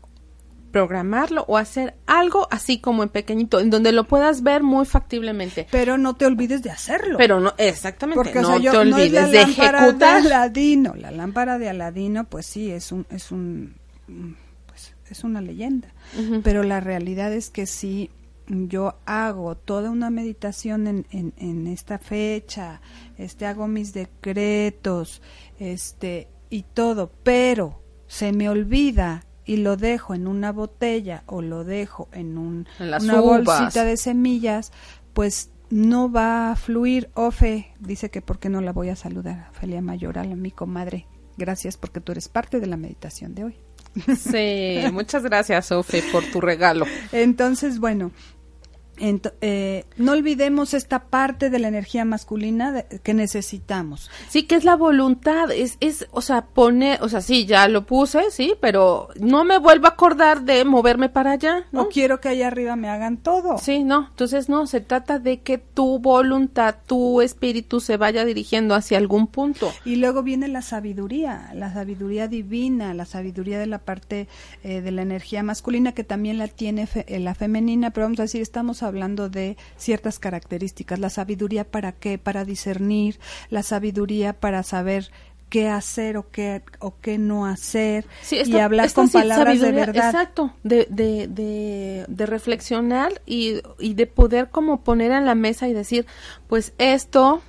programarlo o hacer algo así como en pequeñito, en donde lo puedas ver muy factiblemente. Pero no te olvides de hacerlo. Pero no, exactamente, Porque, no te olvides de ejecutar. De Aladino. La lámpara de Aladino, pues sí, es un, es un, pues es una leyenda. Pero la realidad es que si yo hago toda una meditación en, en, en esta fecha, este, hago mis decretos, este, y todo, pero se me olvida y lo dejo en una botella o lo dejo en un, una bolsita de semillas, pues no va a fluir. Ofe dice que por qué no la voy a saludar, Felia Mayoral, mi comadre. Gracias porque tú eres parte de la meditación de hoy. Sí, muchas gracias, Ofe, por tu regalo. Entonces, bueno, eh, no olvidemos esta parte de la energía masculina que necesitamos. Sí, que es la voluntad, es, es, o sea, poner, o sea, sí, ya lo puse, sí, pero no me vuelvo a acordar de moverme para allá, ¿no? quiero que allá arriba me hagan todo. Sí, no, entonces no, se trata de que tu voluntad, tu espíritu se vaya dirigiendo hacia algún punto. Y luego viene la sabiduría, la sabiduría divina, la sabiduría de la parte eh, de la energía masculina que también la tiene eh, la femenina, pero vamos a decir, estamos hablando de ciertas características. La sabiduría para qué, para discernir, la sabiduría para saber qué hacer o qué o qué no hacer y hablar con palabras de verdad. Exacto, de, de, de, reflexionar y, y de poder como poner en la mesa y decir, pues esto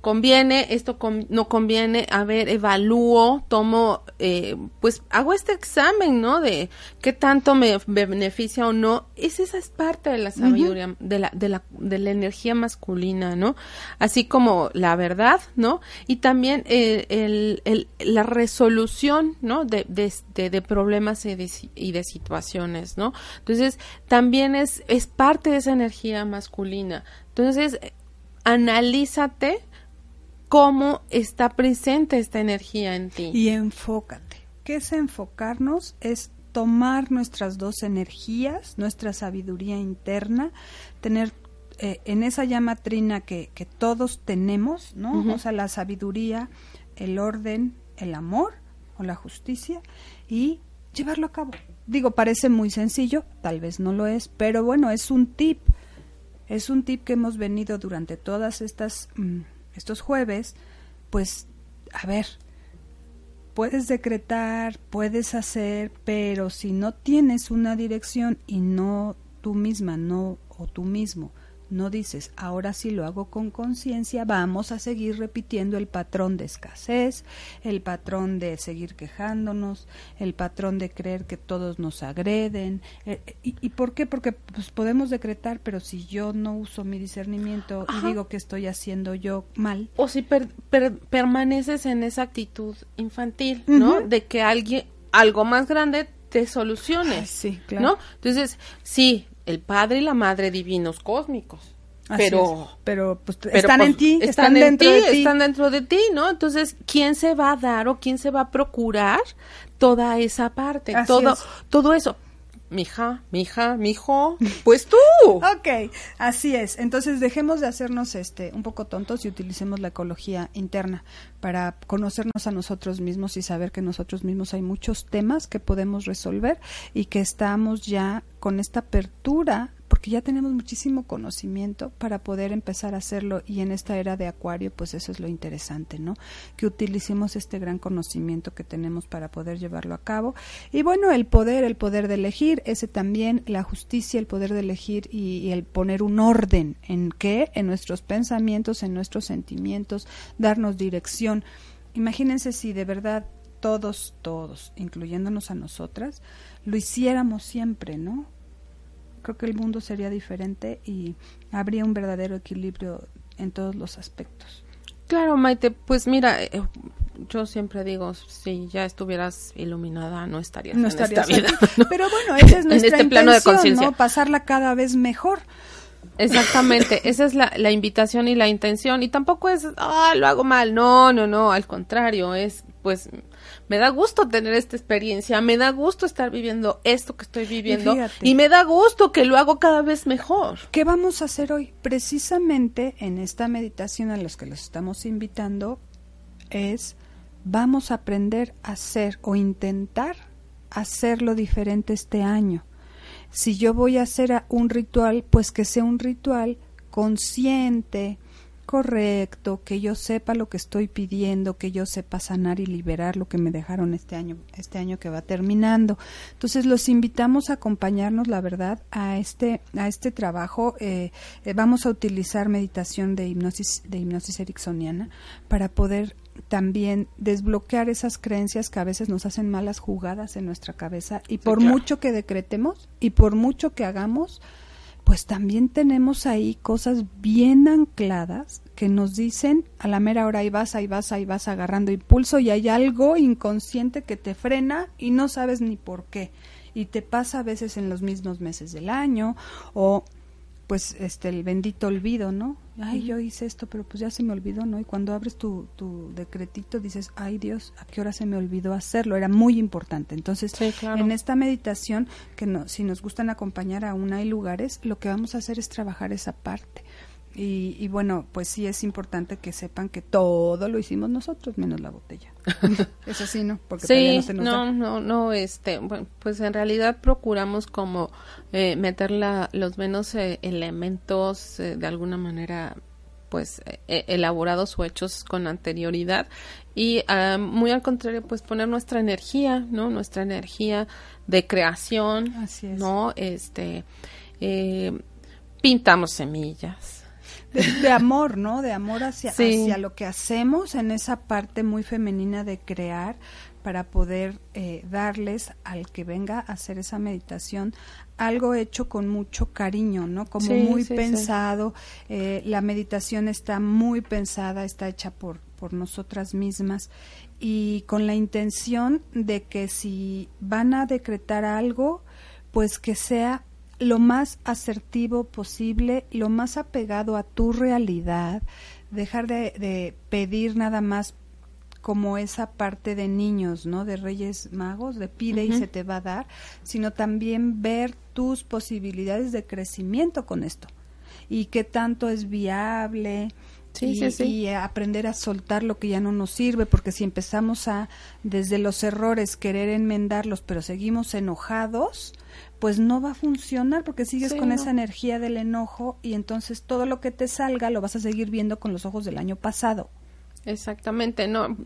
conviene, esto no conviene, a ver, evalúo, tomo, eh, pues hago este examen, ¿no? De qué tanto me beneficia o no. Es, esa es parte de la sabiduría, de, la, de, la, de la energía masculina, ¿no? Así como la verdad, ¿no? Y también eh, el, el, la resolución, ¿no? De, de, de, problemas y de, y de situaciones, ¿no? Entonces, también es, es parte de esa energía masculina. Entonces, analízate cómo está presente esta energía en ti. Y enfócate. ¿Qué es enfocarnos? Es tomar nuestras dos energías, nuestra sabiduría interna, tener eh, en esa llama trina que, que todos tenemos, ¿no? O sea, la sabiduría, el orden, el amor o la justicia y llevarlo a cabo. Digo, parece muy sencillo, tal vez no lo es, pero bueno, es un tip. Es un tip que hemos venido durante todas estas mm, estos jueves, pues, a ver, puedes decretar, puedes hacer, pero si no tienes una dirección y no tú misma, no o tú mismo no dices, ahora sí lo hago con conciencia, vamos a seguir repitiendo el patrón de escasez, el patrón de seguir quejándonos, el patrón de creer que todos nos agreden. Eh, y, por qué? Porque pues, podemos decretar, pero si yo no uso mi discernimiento y digo que estoy haciendo yo mal. O si permaneces en esa actitud infantil, ¿no? De que alguien, algo más grande te solucione. sí, claro. ¿No? Entonces, sí, el Padre y la Madre divinos cósmicos. pero, pero, pues, están en pues, ti, están, dentro de ti. Están dentro de ti, ¿no? Entonces, ¿quién se va a dar o quién se va a procurar toda esa parte? todo, todo eso mija, mija, mijo, pues tú. ok, así es. Entonces dejemos de hacernos este un poco tontos y utilicemos la ecología interna para conocernos a nosotros mismos y saber que nosotros mismos hay muchos temas que podemos resolver y que estamos ya con esta apertura ya tenemos muchísimo conocimiento para poder empezar a hacerlo y en esta era de acuario pues eso es lo interesante, ¿no? Que utilicemos este gran conocimiento que tenemos para poder llevarlo a cabo y bueno, el poder, el poder de elegir, ese también, la justicia, el poder de elegir y, y el poner un orden en qué, en nuestros pensamientos, en nuestros sentimientos, darnos dirección. Imagínense si de verdad todos, todos, incluyéndonos a nosotras, lo hiciéramos siempre, ¿no? Creo que el mundo sería diferente y habría un verdadero equilibrio en todos los aspectos. Claro, Maite, pues mira, eh, yo siempre digo, si ya estuvieras iluminada, no estarías no en estarías esta vida. aquí. ¿no? Pero bueno, esa es En nuestra este plano de conciencia. ¿no? Pasarla cada vez mejor. Exactamente, esa es la, la invitación y la intención. Y tampoco es, ah, lo hago mal. No, no, no, al contrario, es, pues, me da gusto tener esta experiencia, me da gusto estar viviendo esto que estoy viviendo y me da gusto que lo hago cada vez mejor. ¿Qué vamos a hacer hoy? Precisamente en esta meditación a los que los estamos invitando es vamos a aprender a hacer o intentar hacerlo diferente este año. Si yo voy a hacer un ritual, pues que sea un ritual consciente, correcto, que yo sepa lo que estoy pidiendo, que yo sepa sanar y liberar lo que me dejaron este año, este año que va terminando. Entonces los invitamos a acompañarnos, la verdad, a este, a este trabajo. Eh, eh, vamos a utilizar meditación de hipnosis, de hipnosis ericksoniana para poder también desbloquear esas creencias que a veces nos hacen malas jugadas en nuestra cabeza y por claro. mucho que decretemos y por mucho que hagamos, pues también tenemos ahí cosas bien ancladas que nos dicen a la mera hora ahí vas, ahí vas, ahí vas agarrando impulso y hay algo inconsciente que te frena y no sabes ni por qué. Y te pasa a veces en los mismos meses del año o pues este el bendito olvido, ¿no? Ay, yo hice esto, pero pues ya se me olvidó, ¿no? Y cuando abres tu, tu decretito dices, ay Dios, ¿a qué hora se me olvidó hacerlo? Era muy importante. Entonces, Sí, claro. en esta meditación, que no, si nos gustan acompañar a una y lugares, lo que vamos a hacer es trabajar esa parte. Y, y bueno, pues sí es importante que sepan que todo lo hicimos nosotros, menos la botella. Eso sí, ¿no? Porque todavía Sí, no se nos no, da. no, no, este, bueno, pues en realidad procuramos como eh, meter la, los menos eh, elementos eh, de alguna manera pues eh, elaborados o hechos con anterioridad y muy al contrario pues poner nuestra energía no nuestra energía de creación Así es. no este eh, pintamos semillas de, de amor, ¿no? De amor hacia, Sí. hacia lo que hacemos en esa parte muy femenina de crear para poder eh, darles al que venga a hacer esa meditación algo hecho con mucho cariño, ¿no? Como Sí, muy sí, pensado. eh, la meditación está muy pensada, está hecha por, por nosotras mismas y con la intención de que si van a decretar algo, pues que sea lo más asertivo posible, lo más apegado a tu realidad, dejar de, de pedir nada más como esa parte de niños, ¿no? De Reyes Magos, de pide y se te va a dar, sino también ver tus posibilidades de crecimiento con esto y qué tanto es viable. Sí, y, sí, sí. y aprender a soltar lo que ya no nos sirve, porque si empezamos a, desde los errores, querer enmendarlos, pero seguimos enojados, pues no va a funcionar porque sigues Sí, con no. esa energía del enojo y entonces todo lo que te salga lo vas a seguir viendo con los ojos del año pasado. Exactamente, no.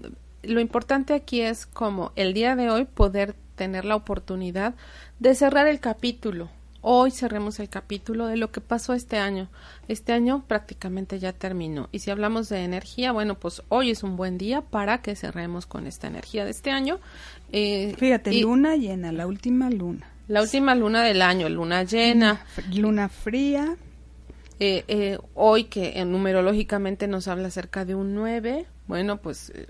Lo importante aquí es como el día de hoy poder tener la oportunidad de cerrar el capítulo. Hoy cerremos el capítulo de lo que pasó este año. Este año prácticamente ya terminó. Y si hablamos de energía, bueno, pues hoy es un buen día para que cerremos con esta energía de este año. Eh, Fíjate, y luna llena, la última luna. La última luna del año, luna llena. Luna fría, Eh, eh, hoy que eh, numerológicamente nos habla acerca de un 9, bueno, pues eh,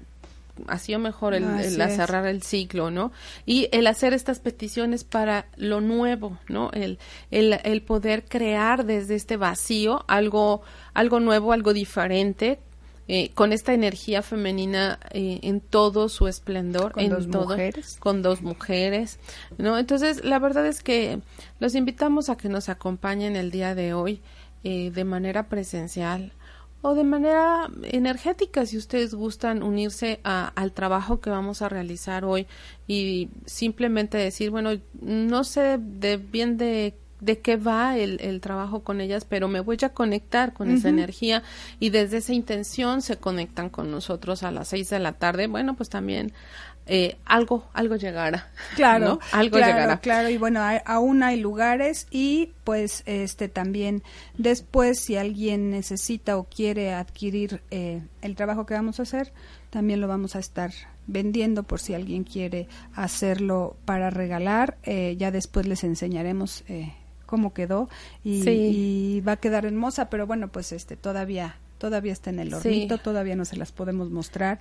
ha sido mejor el, cerrar el ciclo, ¿no? Y el hacer estas peticiones para lo nuevo, ¿no? El, el, el poder crear desde este vacío algo, algo nuevo, algo diferente, eh, con esta energía femenina eh, en todo su esplendor, Con en dos todo, mujeres. con dos mujeres, ¿no? Entonces, la verdad es que los invitamos a que nos acompañen el día de hoy eh, de manera presencial o de manera energética si ustedes gustan unirse a- al trabajo que vamos a realizar hoy y simplemente decir, bueno, no sé de bien de de qué va el, el, trabajo con ellas, pero me voy a conectar con esa energía y desde esa intención se conectan con nosotros a las seis de la tarde. Bueno, pues también eh, algo, algo llegará. Claro, algo llegará. Claro, y bueno, aún hay lugares y pues este también después si alguien necesita o quiere adquirir eh, el trabajo que vamos a hacer, también lo vamos a estar vendiendo por si alguien quiere hacerlo para regalar. Eh, ya después les enseñaremos cómo quedó y, y, va a quedar hermosa, pero bueno, pues este todavía todavía está en el hornito, todavía no se las podemos mostrar,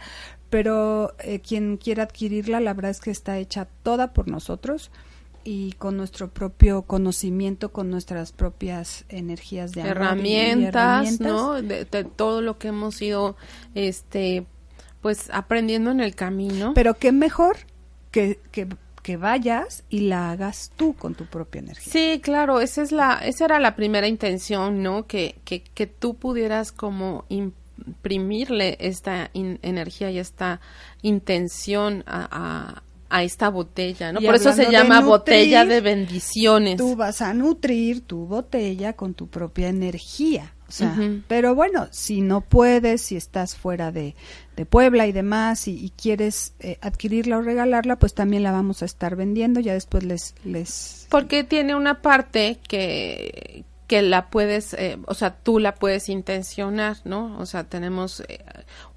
pero eh, quien quiera adquirirla, la verdad es que está hecha toda por nosotros y con nuestro propio conocimiento, con nuestras propias energías de herramientas, ¿no? De, todo lo que hemos ido, este, pues aprendiendo en el camino. Pero qué mejor que, que que vayas y la hagas tú con tu propia energía. Sí, claro, esa es la, esa era la primera intención, ¿no? Que, que, que tú pudieras como imprimirle esta energía y esta intención a, a, esta botella, ¿no? Por eso se llama botella de bendiciones. Tú vas a nutrir tu botella con tu propia energía. O sea, pero bueno, si no puedes, si estás fuera de, de Puebla y demás y, quieres eh, adquirirla o regalarla, pues también la vamos a estar vendiendo. Ya después les... les... Porque tiene una parte que, que la puedes, eh, o sea, tú la puedes intencionar, ¿no? O sea, tenemos eh,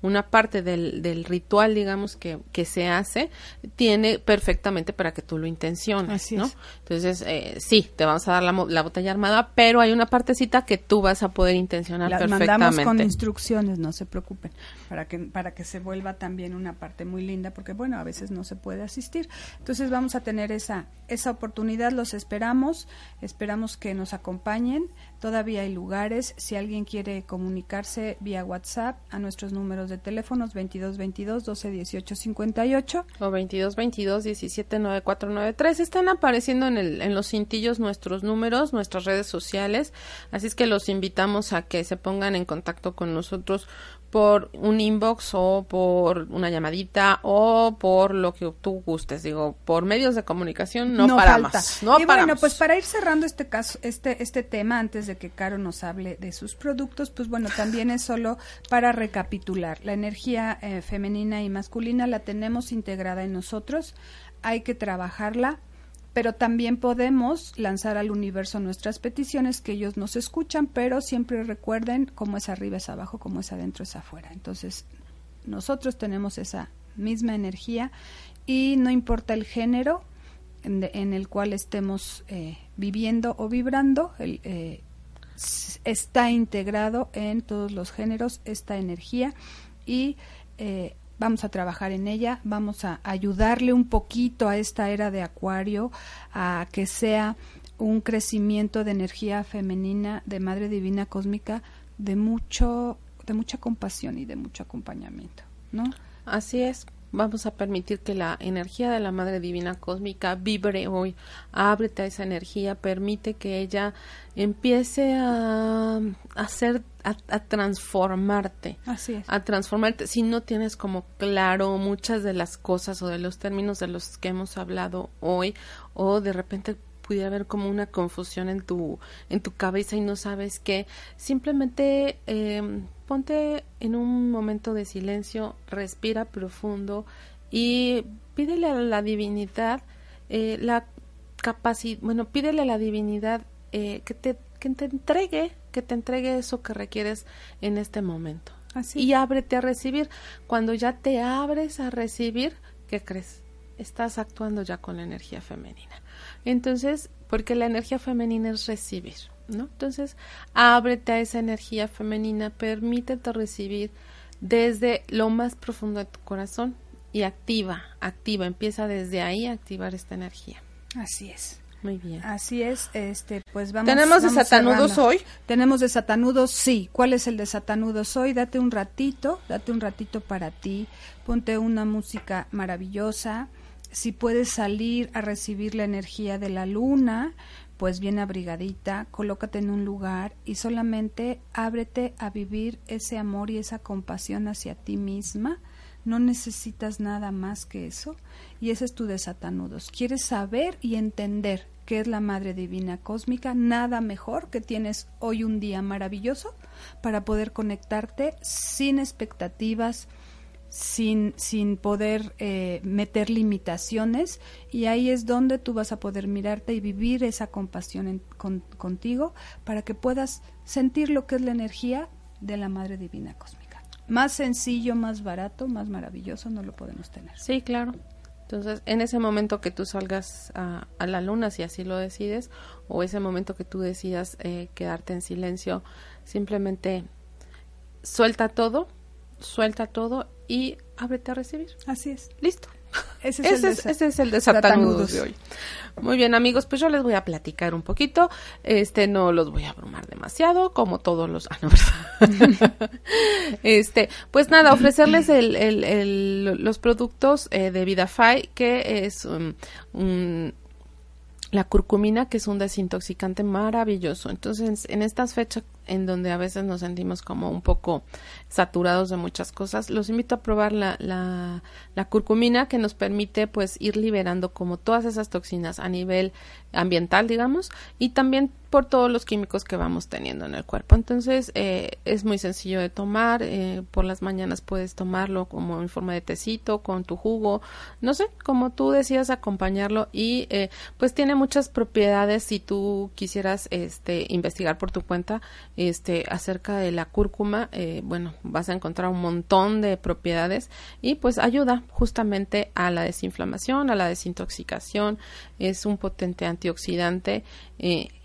una parte del, del ritual, digamos, que, que, se hace, tiene perfectamente para que tú lo intenciones, ¿no? Entonces, eh, sí, te vamos a dar la, la, botella armada, pero hay una partecita que tú vas a poder intencionar Las perfectamente. mandamos con instrucciones, no se preocupen, para que, para que se vuelva también una parte muy linda, porque bueno, a veces no se puede asistir. Entonces, vamos a tener esa, esa oportunidad, los esperamos, esperamos que nos acompañen Todavía hay lugares. Si alguien quiere comunicarse vía WhatsApp a nuestros números de teléfonos 2222 12 18 58 o 2222 17 9493 están apareciendo en, el, en los cintillos nuestros números, nuestras redes sociales. Así es que los invitamos a que se pongan en contacto con nosotros por un inbox o por una llamadita o por lo que tú gustes, digo, por medios de comunicación no, paramos. No y bueno, pues para ir cerrando este caso, este este tema antes de que Caro nos hable de sus productos, pues bueno, también es solo para recapitular. La energía eh, femenina y masculina la tenemos integrada en nosotros, hay que trabajarla pero también podemos lanzar al universo nuestras peticiones que ellos nos escuchan, pero siempre recuerden cómo es arriba es abajo, cómo es adentro es afuera. Entonces, nosotros tenemos esa misma energía y no importa el género en, el cual estemos eh, viviendo o vibrando, eh, está integrado en todos los géneros esta energía y eh, vamos a trabajar en ella, vamos a ayudarle un poquito a esta era de Acuario a que sea un crecimiento de energía femenina de Madre Divina Cósmica de mucho de mucha compasión y de mucho acompañamiento, ¿no? Así es vamos a permitir que la energía de la Madre Divina Cósmica vibre hoy. Ábrete a esa energía, permite que ella empiece a hacer, a, transformarte. Así es. A transformarte. Si no tienes como claro muchas de las cosas o de los términos de los que hemos hablado hoy, o de repente pudiera haber como una confusión en tu en tu cabeza y no sabes qué simplemente eh, ponte en un momento de silencio, respira profundo y pídele a la divinidad eh, la capacidad, bueno, pídele a la divinidad eh, que, te, que te entregue, que te entregue eso que requieres en este momento. Así. Y ábrete a recibir. Cuando ya te abres a recibir, ¿qué crees? Estás actuando ya con la energía femenina. Entonces, porque la energía femenina es recibir. ¿no? Entonces, ábrete a esa energía femenina, permítete recibir desde lo más profundo de tu corazón y activa, activa, empieza desde ahí a activar esta energía. Así es. Muy bien. Así es, este, pues vamos. ¿Tenemos desatanudos hoy? Tenemos desatanudos, sí. ¿Cuál es el desatanudos hoy? Date un ratito, date un ratito para ti, ponte una música maravillosa. Si puedes salir a recibir la energía de la luna, pues bien abrigadita, colócate en un lugar y solamente ábrete a vivir ese amor y esa compasión hacia ti misma. No necesitas nada más que eso y ese es tu desatanudos. Quieres saber y entender que es la Madre Divina Cósmica, nada mejor que tienes hoy un día maravilloso para poder conectarte sin expectativas, sin, sin poder eh, meter limitaciones y ahí es donde tú vas a poder mirarte y vivir esa compasión contigo para que puedas sentir lo que es la energía de la Madre Divina Cósmica. Más sencillo, más barato, más maravilloso no lo podemos tener. Sí, claro. Entonces, en ese momento que tú salgas a, la luna, si así lo decides, o ese momento que tú decidas eh, quedarte en silencio, simplemente suelta todo, suelta todo y ábrete a recibir. Así es. Listo. Ese es, el, de de hoy. Muy bien, amigos, pues yo les voy a platicar un poquito. Este, no los voy a abrumar demasiado, como todos los... Ah, no, ¿verdad? este, pues nada, ofrecerles el, el, los productos eh, de VidaFi, que es un la curcumina, que es un desintoxicante maravilloso. Entonces, en estas fechas en donde a veces nos sentimos como un poco saturados de muchas cosas, los invito a probar la, la, curcumina que nos permite pues ir liberando como todas esas toxinas a nivel ambiental, digamos, y también por todos los químicos que vamos teniendo en el cuerpo. Entonces, eh, es muy sencillo de tomar. Eh, por las mañanas puedes tomarlo como en forma de tecito, con tu jugo, no sé, como tú decías acompañarlo. Y eh, pues tiene muchas propiedades si tú quisieras este, investigar por tu cuenta este, acerca de la cúrcuma. bueno, vas a encontrar un montón de propiedades y pues ayuda justamente a la desinflamación, a la desintoxicación. Es un potente antioxidante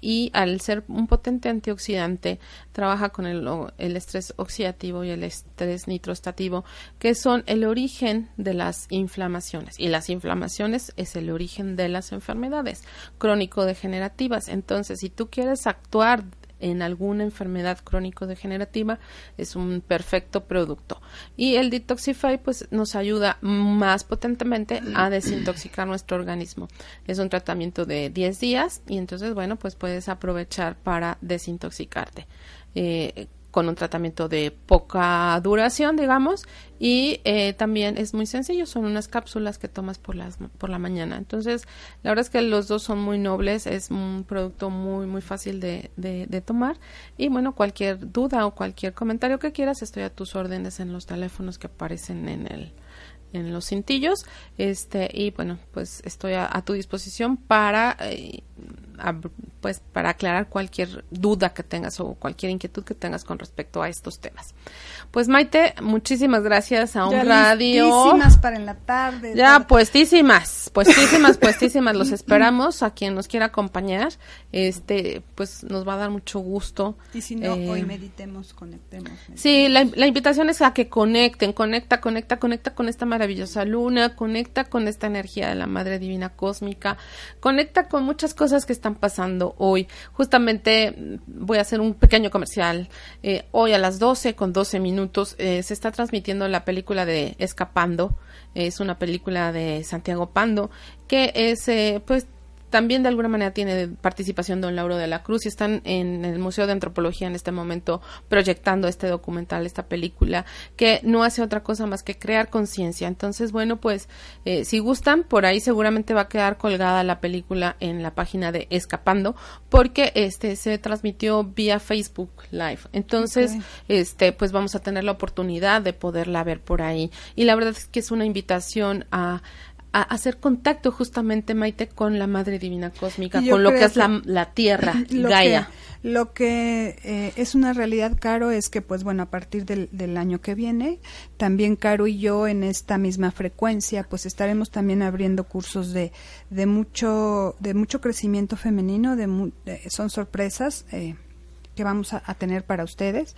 y al ser un potente antioxidante, trabaja con el, el, estrés oxidativo y el estrés nitrostativo, que son el origen de las inflamaciones. Y las inflamaciones es el origen de las enfermedades crónico-degenerativas. Entonces, si tú quieres actuar en alguna enfermedad crónico-degenerativa es un perfecto producto. Y el Detoxify pues nos ayuda más potentemente a desintoxicar nuestro organismo. Es un tratamiento de 10 días y entonces bueno pues puedes aprovechar para desintoxicarte. Eh, con un tratamiento de poca duración, digamos, y eh, también es muy sencillo, son unas cápsulas que tomas por, las, por la mañana. Entonces, la verdad es que los dos son muy nobles, es un producto muy, muy fácil de, de, de tomar. Y bueno, cualquier duda o cualquier comentario que quieras, estoy a tus órdenes en los teléfonos que aparecen en el, en los cintillos este y bueno pues estoy a, tu disposición para eh, pues para aclarar cualquier duda que tengas o cualquier inquietud que tengas con respecto a estos temas. Pues Maite, muchísimas gracias a un ya radio. para en la tarde. Ya puestísimas, puestísimas, puestísimas. Los esperamos a quien nos quiera acompañar. Este, pues nos va a dar mucho gusto. Y si no, hoy eh, meditemos, conectemos. Sí, la, la invitación es a que conecten, conecta, conecta, conecta con esta maravillosa luna, conecta con esta energía de la Madre Divina Cósmica, conecta con muchas cosas que están pasando hoy. Justamente mm, voy a hacer un pequeño comercial. Eh, hoy a las 12 con 12 minutos eh, se está transmitiendo la película de Escapando. Es una película de Santiago Pando que es, eh, pues, también de alguna manera tiene participación don Lauro de la Cruz y están en el Museo de Antropología en este momento proyectando este documental, esta película, que no hace otra cosa más que crear conciencia. Entonces, bueno, pues eh, si gustan, por ahí seguramente va a quedar colgada la película en la página de Escapando, porque este se transmitió vía Facebook Live. Entonces, este, pues vamos a tener la oportunidad de poderla ver por ahí. Y la verdad es que es una invitación a a hacer contacto justamente, Maite, con la Madre Divina Cósmica, con lo que es la, la Tierra, Gaia. lo que eh, es una realidad, Caro, es que, pues bueno, a partir del, del, año que viene, también Caro y yo en esta misma frecuencia, pues estaremos también abriendo cursos de, de, mucho, de mucho crecimiento femenino, de, son sorpresas. Eh, que vamos a, a, tener para ustedes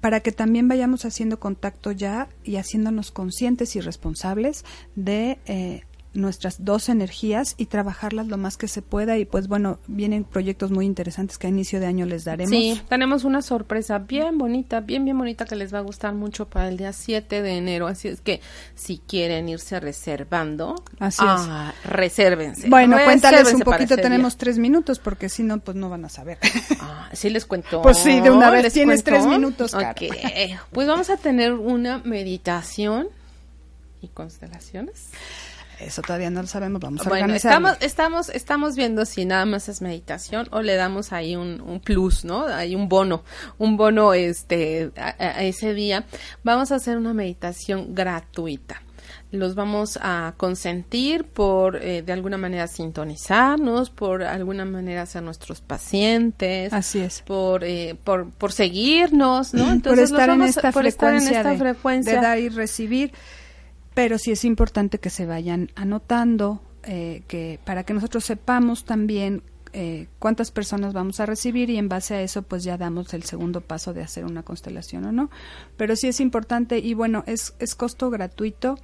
para que también vayamos haciendo contacto ya y haciéndonos conscientes y responsables de eh, nuestras dos energías y trabajarlas lo más que se pueda y pues bueno, vienen proyectos muy interesantes que a inicio de año les daremos. Sí, tenemos una sorpresa bien bonita, bien bien bonita que les va a gustar mucho para el día 7 de enero, así es que si quieren irse reservando, así ah, resérvense. Bueno, cuéntales un poquito, tenemos tres minutos porque si no pues no van a saber. Ah, sí les cuento. Pues sí, de una vez tienes tres minutos. Okay. Pues vamos a tener una meditación y constelaciones. Eso todavía no lo sabemos, vamos a bueno, estamos, estamos, estamos viendo si nada más es meditación o le damos ahí un, plus, ¿no? Hay un bono, un bono este a ese día. Vamos a hacer una meditación gratuita los vamos a consentir por eh, de alguna manera sintonizarnos, por alguna manera ser nuestros pacientes. Así es. Por, eh, por, por seguirnos, ¿no? Entonces, por estar, en esta, frecuencia de, frecuencia de dar y recibir. Pero sí es importante que se vayan anotando, eh, que para que nosotros sepamos también eh, cuántas personas vamos a recibir y en base a eso pues ya damos el segundo paso de hacer una constelación o no. Pero sí es importante y bueno, es, es costo gratuito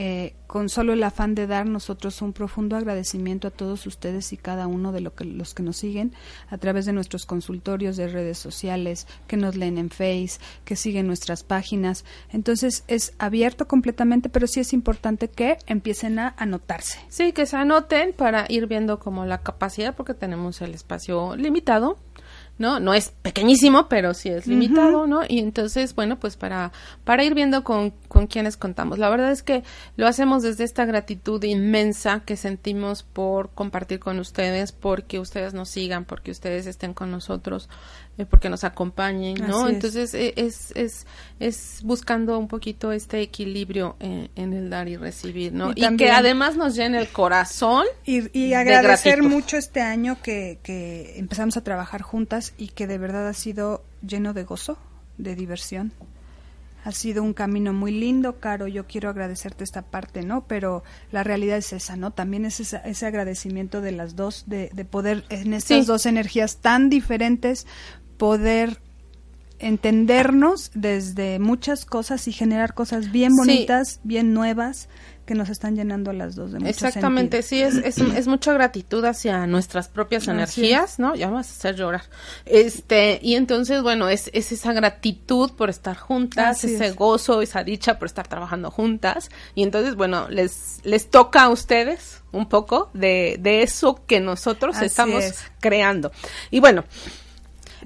eh, con solo el afán de dar nosotros un profundo agradecimiento a todos ustedes y cada uno de los que nos siguen a través de nuestros consultorios de redes sociales, que nos leen en Face, que siguen nuestras páginas. Entonces es abierto completamente, pero sí es importante que empiecen a anotarse. Sí, que se anoten para ir viendo como la capacidad, porque tenemos el espacio limitado ¿no? No es pequeñísimo, pero sí es limitado, ¿no? Y entonces, bueno, pues para, para ir viendo con, con quiénes contamos. La verdad es que lo hacemos desde esta gratitud inmensa que sentimos por compartir con ustedes, porque ustedes nos sigan, porque ustedes estén con nosotros, eh, porque nos acompañen, ¿no? Entonces e, es, es, es buscando un poquito este equilibrio en, el dar y recibir, ¿no? Y, que además nos llene el corazón. Y, y agradecer mucho este año que, que empezamos a trabajar juntas y que de verdad ha sido lleno de gozo, de diversión. Ha sido un camino muy lindo, Caro. Yo quiero agradecerte esta parte, ¿no? Pero la realidad es esa, ¿no? También es ese agradecimiento de las dos, de, de poder en estas dos energías tan diferentes poder entendernos desde muchas cosas y generar cosas bien bonitas, bien nuevas que nos están llenando las dos de Exactamente, sí, es, es, es, mucha gratitud hacia nuestras propias energías, ¿no? Ya vamos a hacer llorar. Este, y entonces, bueno, es, es esa gratitud por estar juntas, ese gozo, esa dicha por estar trabajando juntas. Y entonces, bueno, les, les toca a ustedes un poco de, de eso que nosotros estamos creando. Y bueno,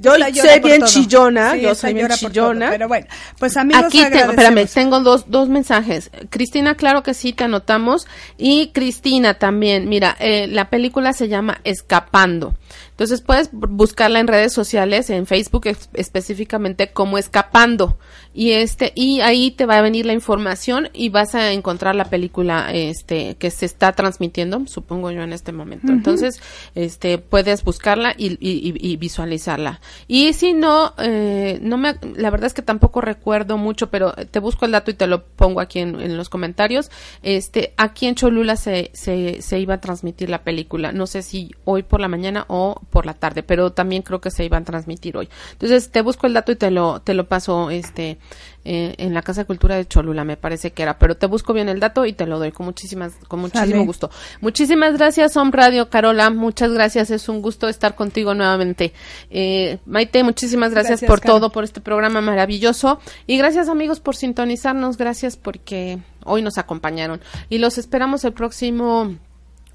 yo soy bien chillona, yo soy bien chillona. pero bueno, pues amigos, Aquí tengo, espérame, tengo dos, dos mensajes. Cristina, claro que sí, te anotamos. Y Cristina también, mira, eh, la película se llama Escapando. Entonces puedes buscarla en redes sociales, en Facebook específicamente como Escapando y este y ahí te va a venir la información y vas a encontrar la película este que se está transmitiendo, supongo yo en este momento. Entonces, este puedes buscarla y, y, visualizarla. Y si no, eh, no me, la verdad es que tampoco recuerdo mucho, pero te busco el dato y te lo pongo aquí en, en los comentarios. Este, aquí en Cholula se, se, se iba a transmitir la película. No sé si hoy por la mañana o por la tarde, pero también creo que se iban a transmitir hoy. Entonces te busco el dato y te lo, te lo paso este, eh, en la Casa de Cultura de Cholula, me parece que era, pero te busco bien el dato y te lo doy con muchísimas, con muchísimo gusto. Muchísimas gracias, Home Radio, Carola, muchas gracias, es un gusto estar contigo nuevamente. Eh, Maite, muchísimas gracias, por todo, por este programa maravilloso. Y gracias amigos por sintonizarnos, gracias porque hoy nos acompañaron. Y los esperamos el próximo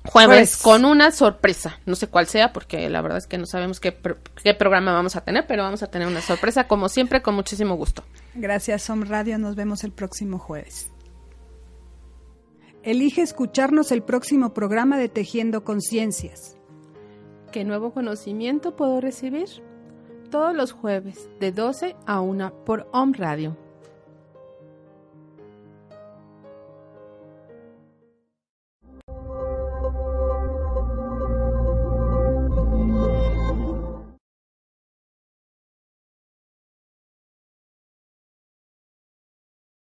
jueves con una sorpresa. No sé cuál sea, porque la verdad es que no sabemos qué, qué, programa vamos a tener, pero vamos a tener una sorpresa, como siempre, con muchísimo gusto. Gracias, Som Radio. Nos vemos el próximo jueves. Elige escucharnos el próximo programa de Tejiendo Conciencias. ¿Qué nuevo conocimiento puedo recibir? Todos los jueves, de 12 a 1 por Om Radio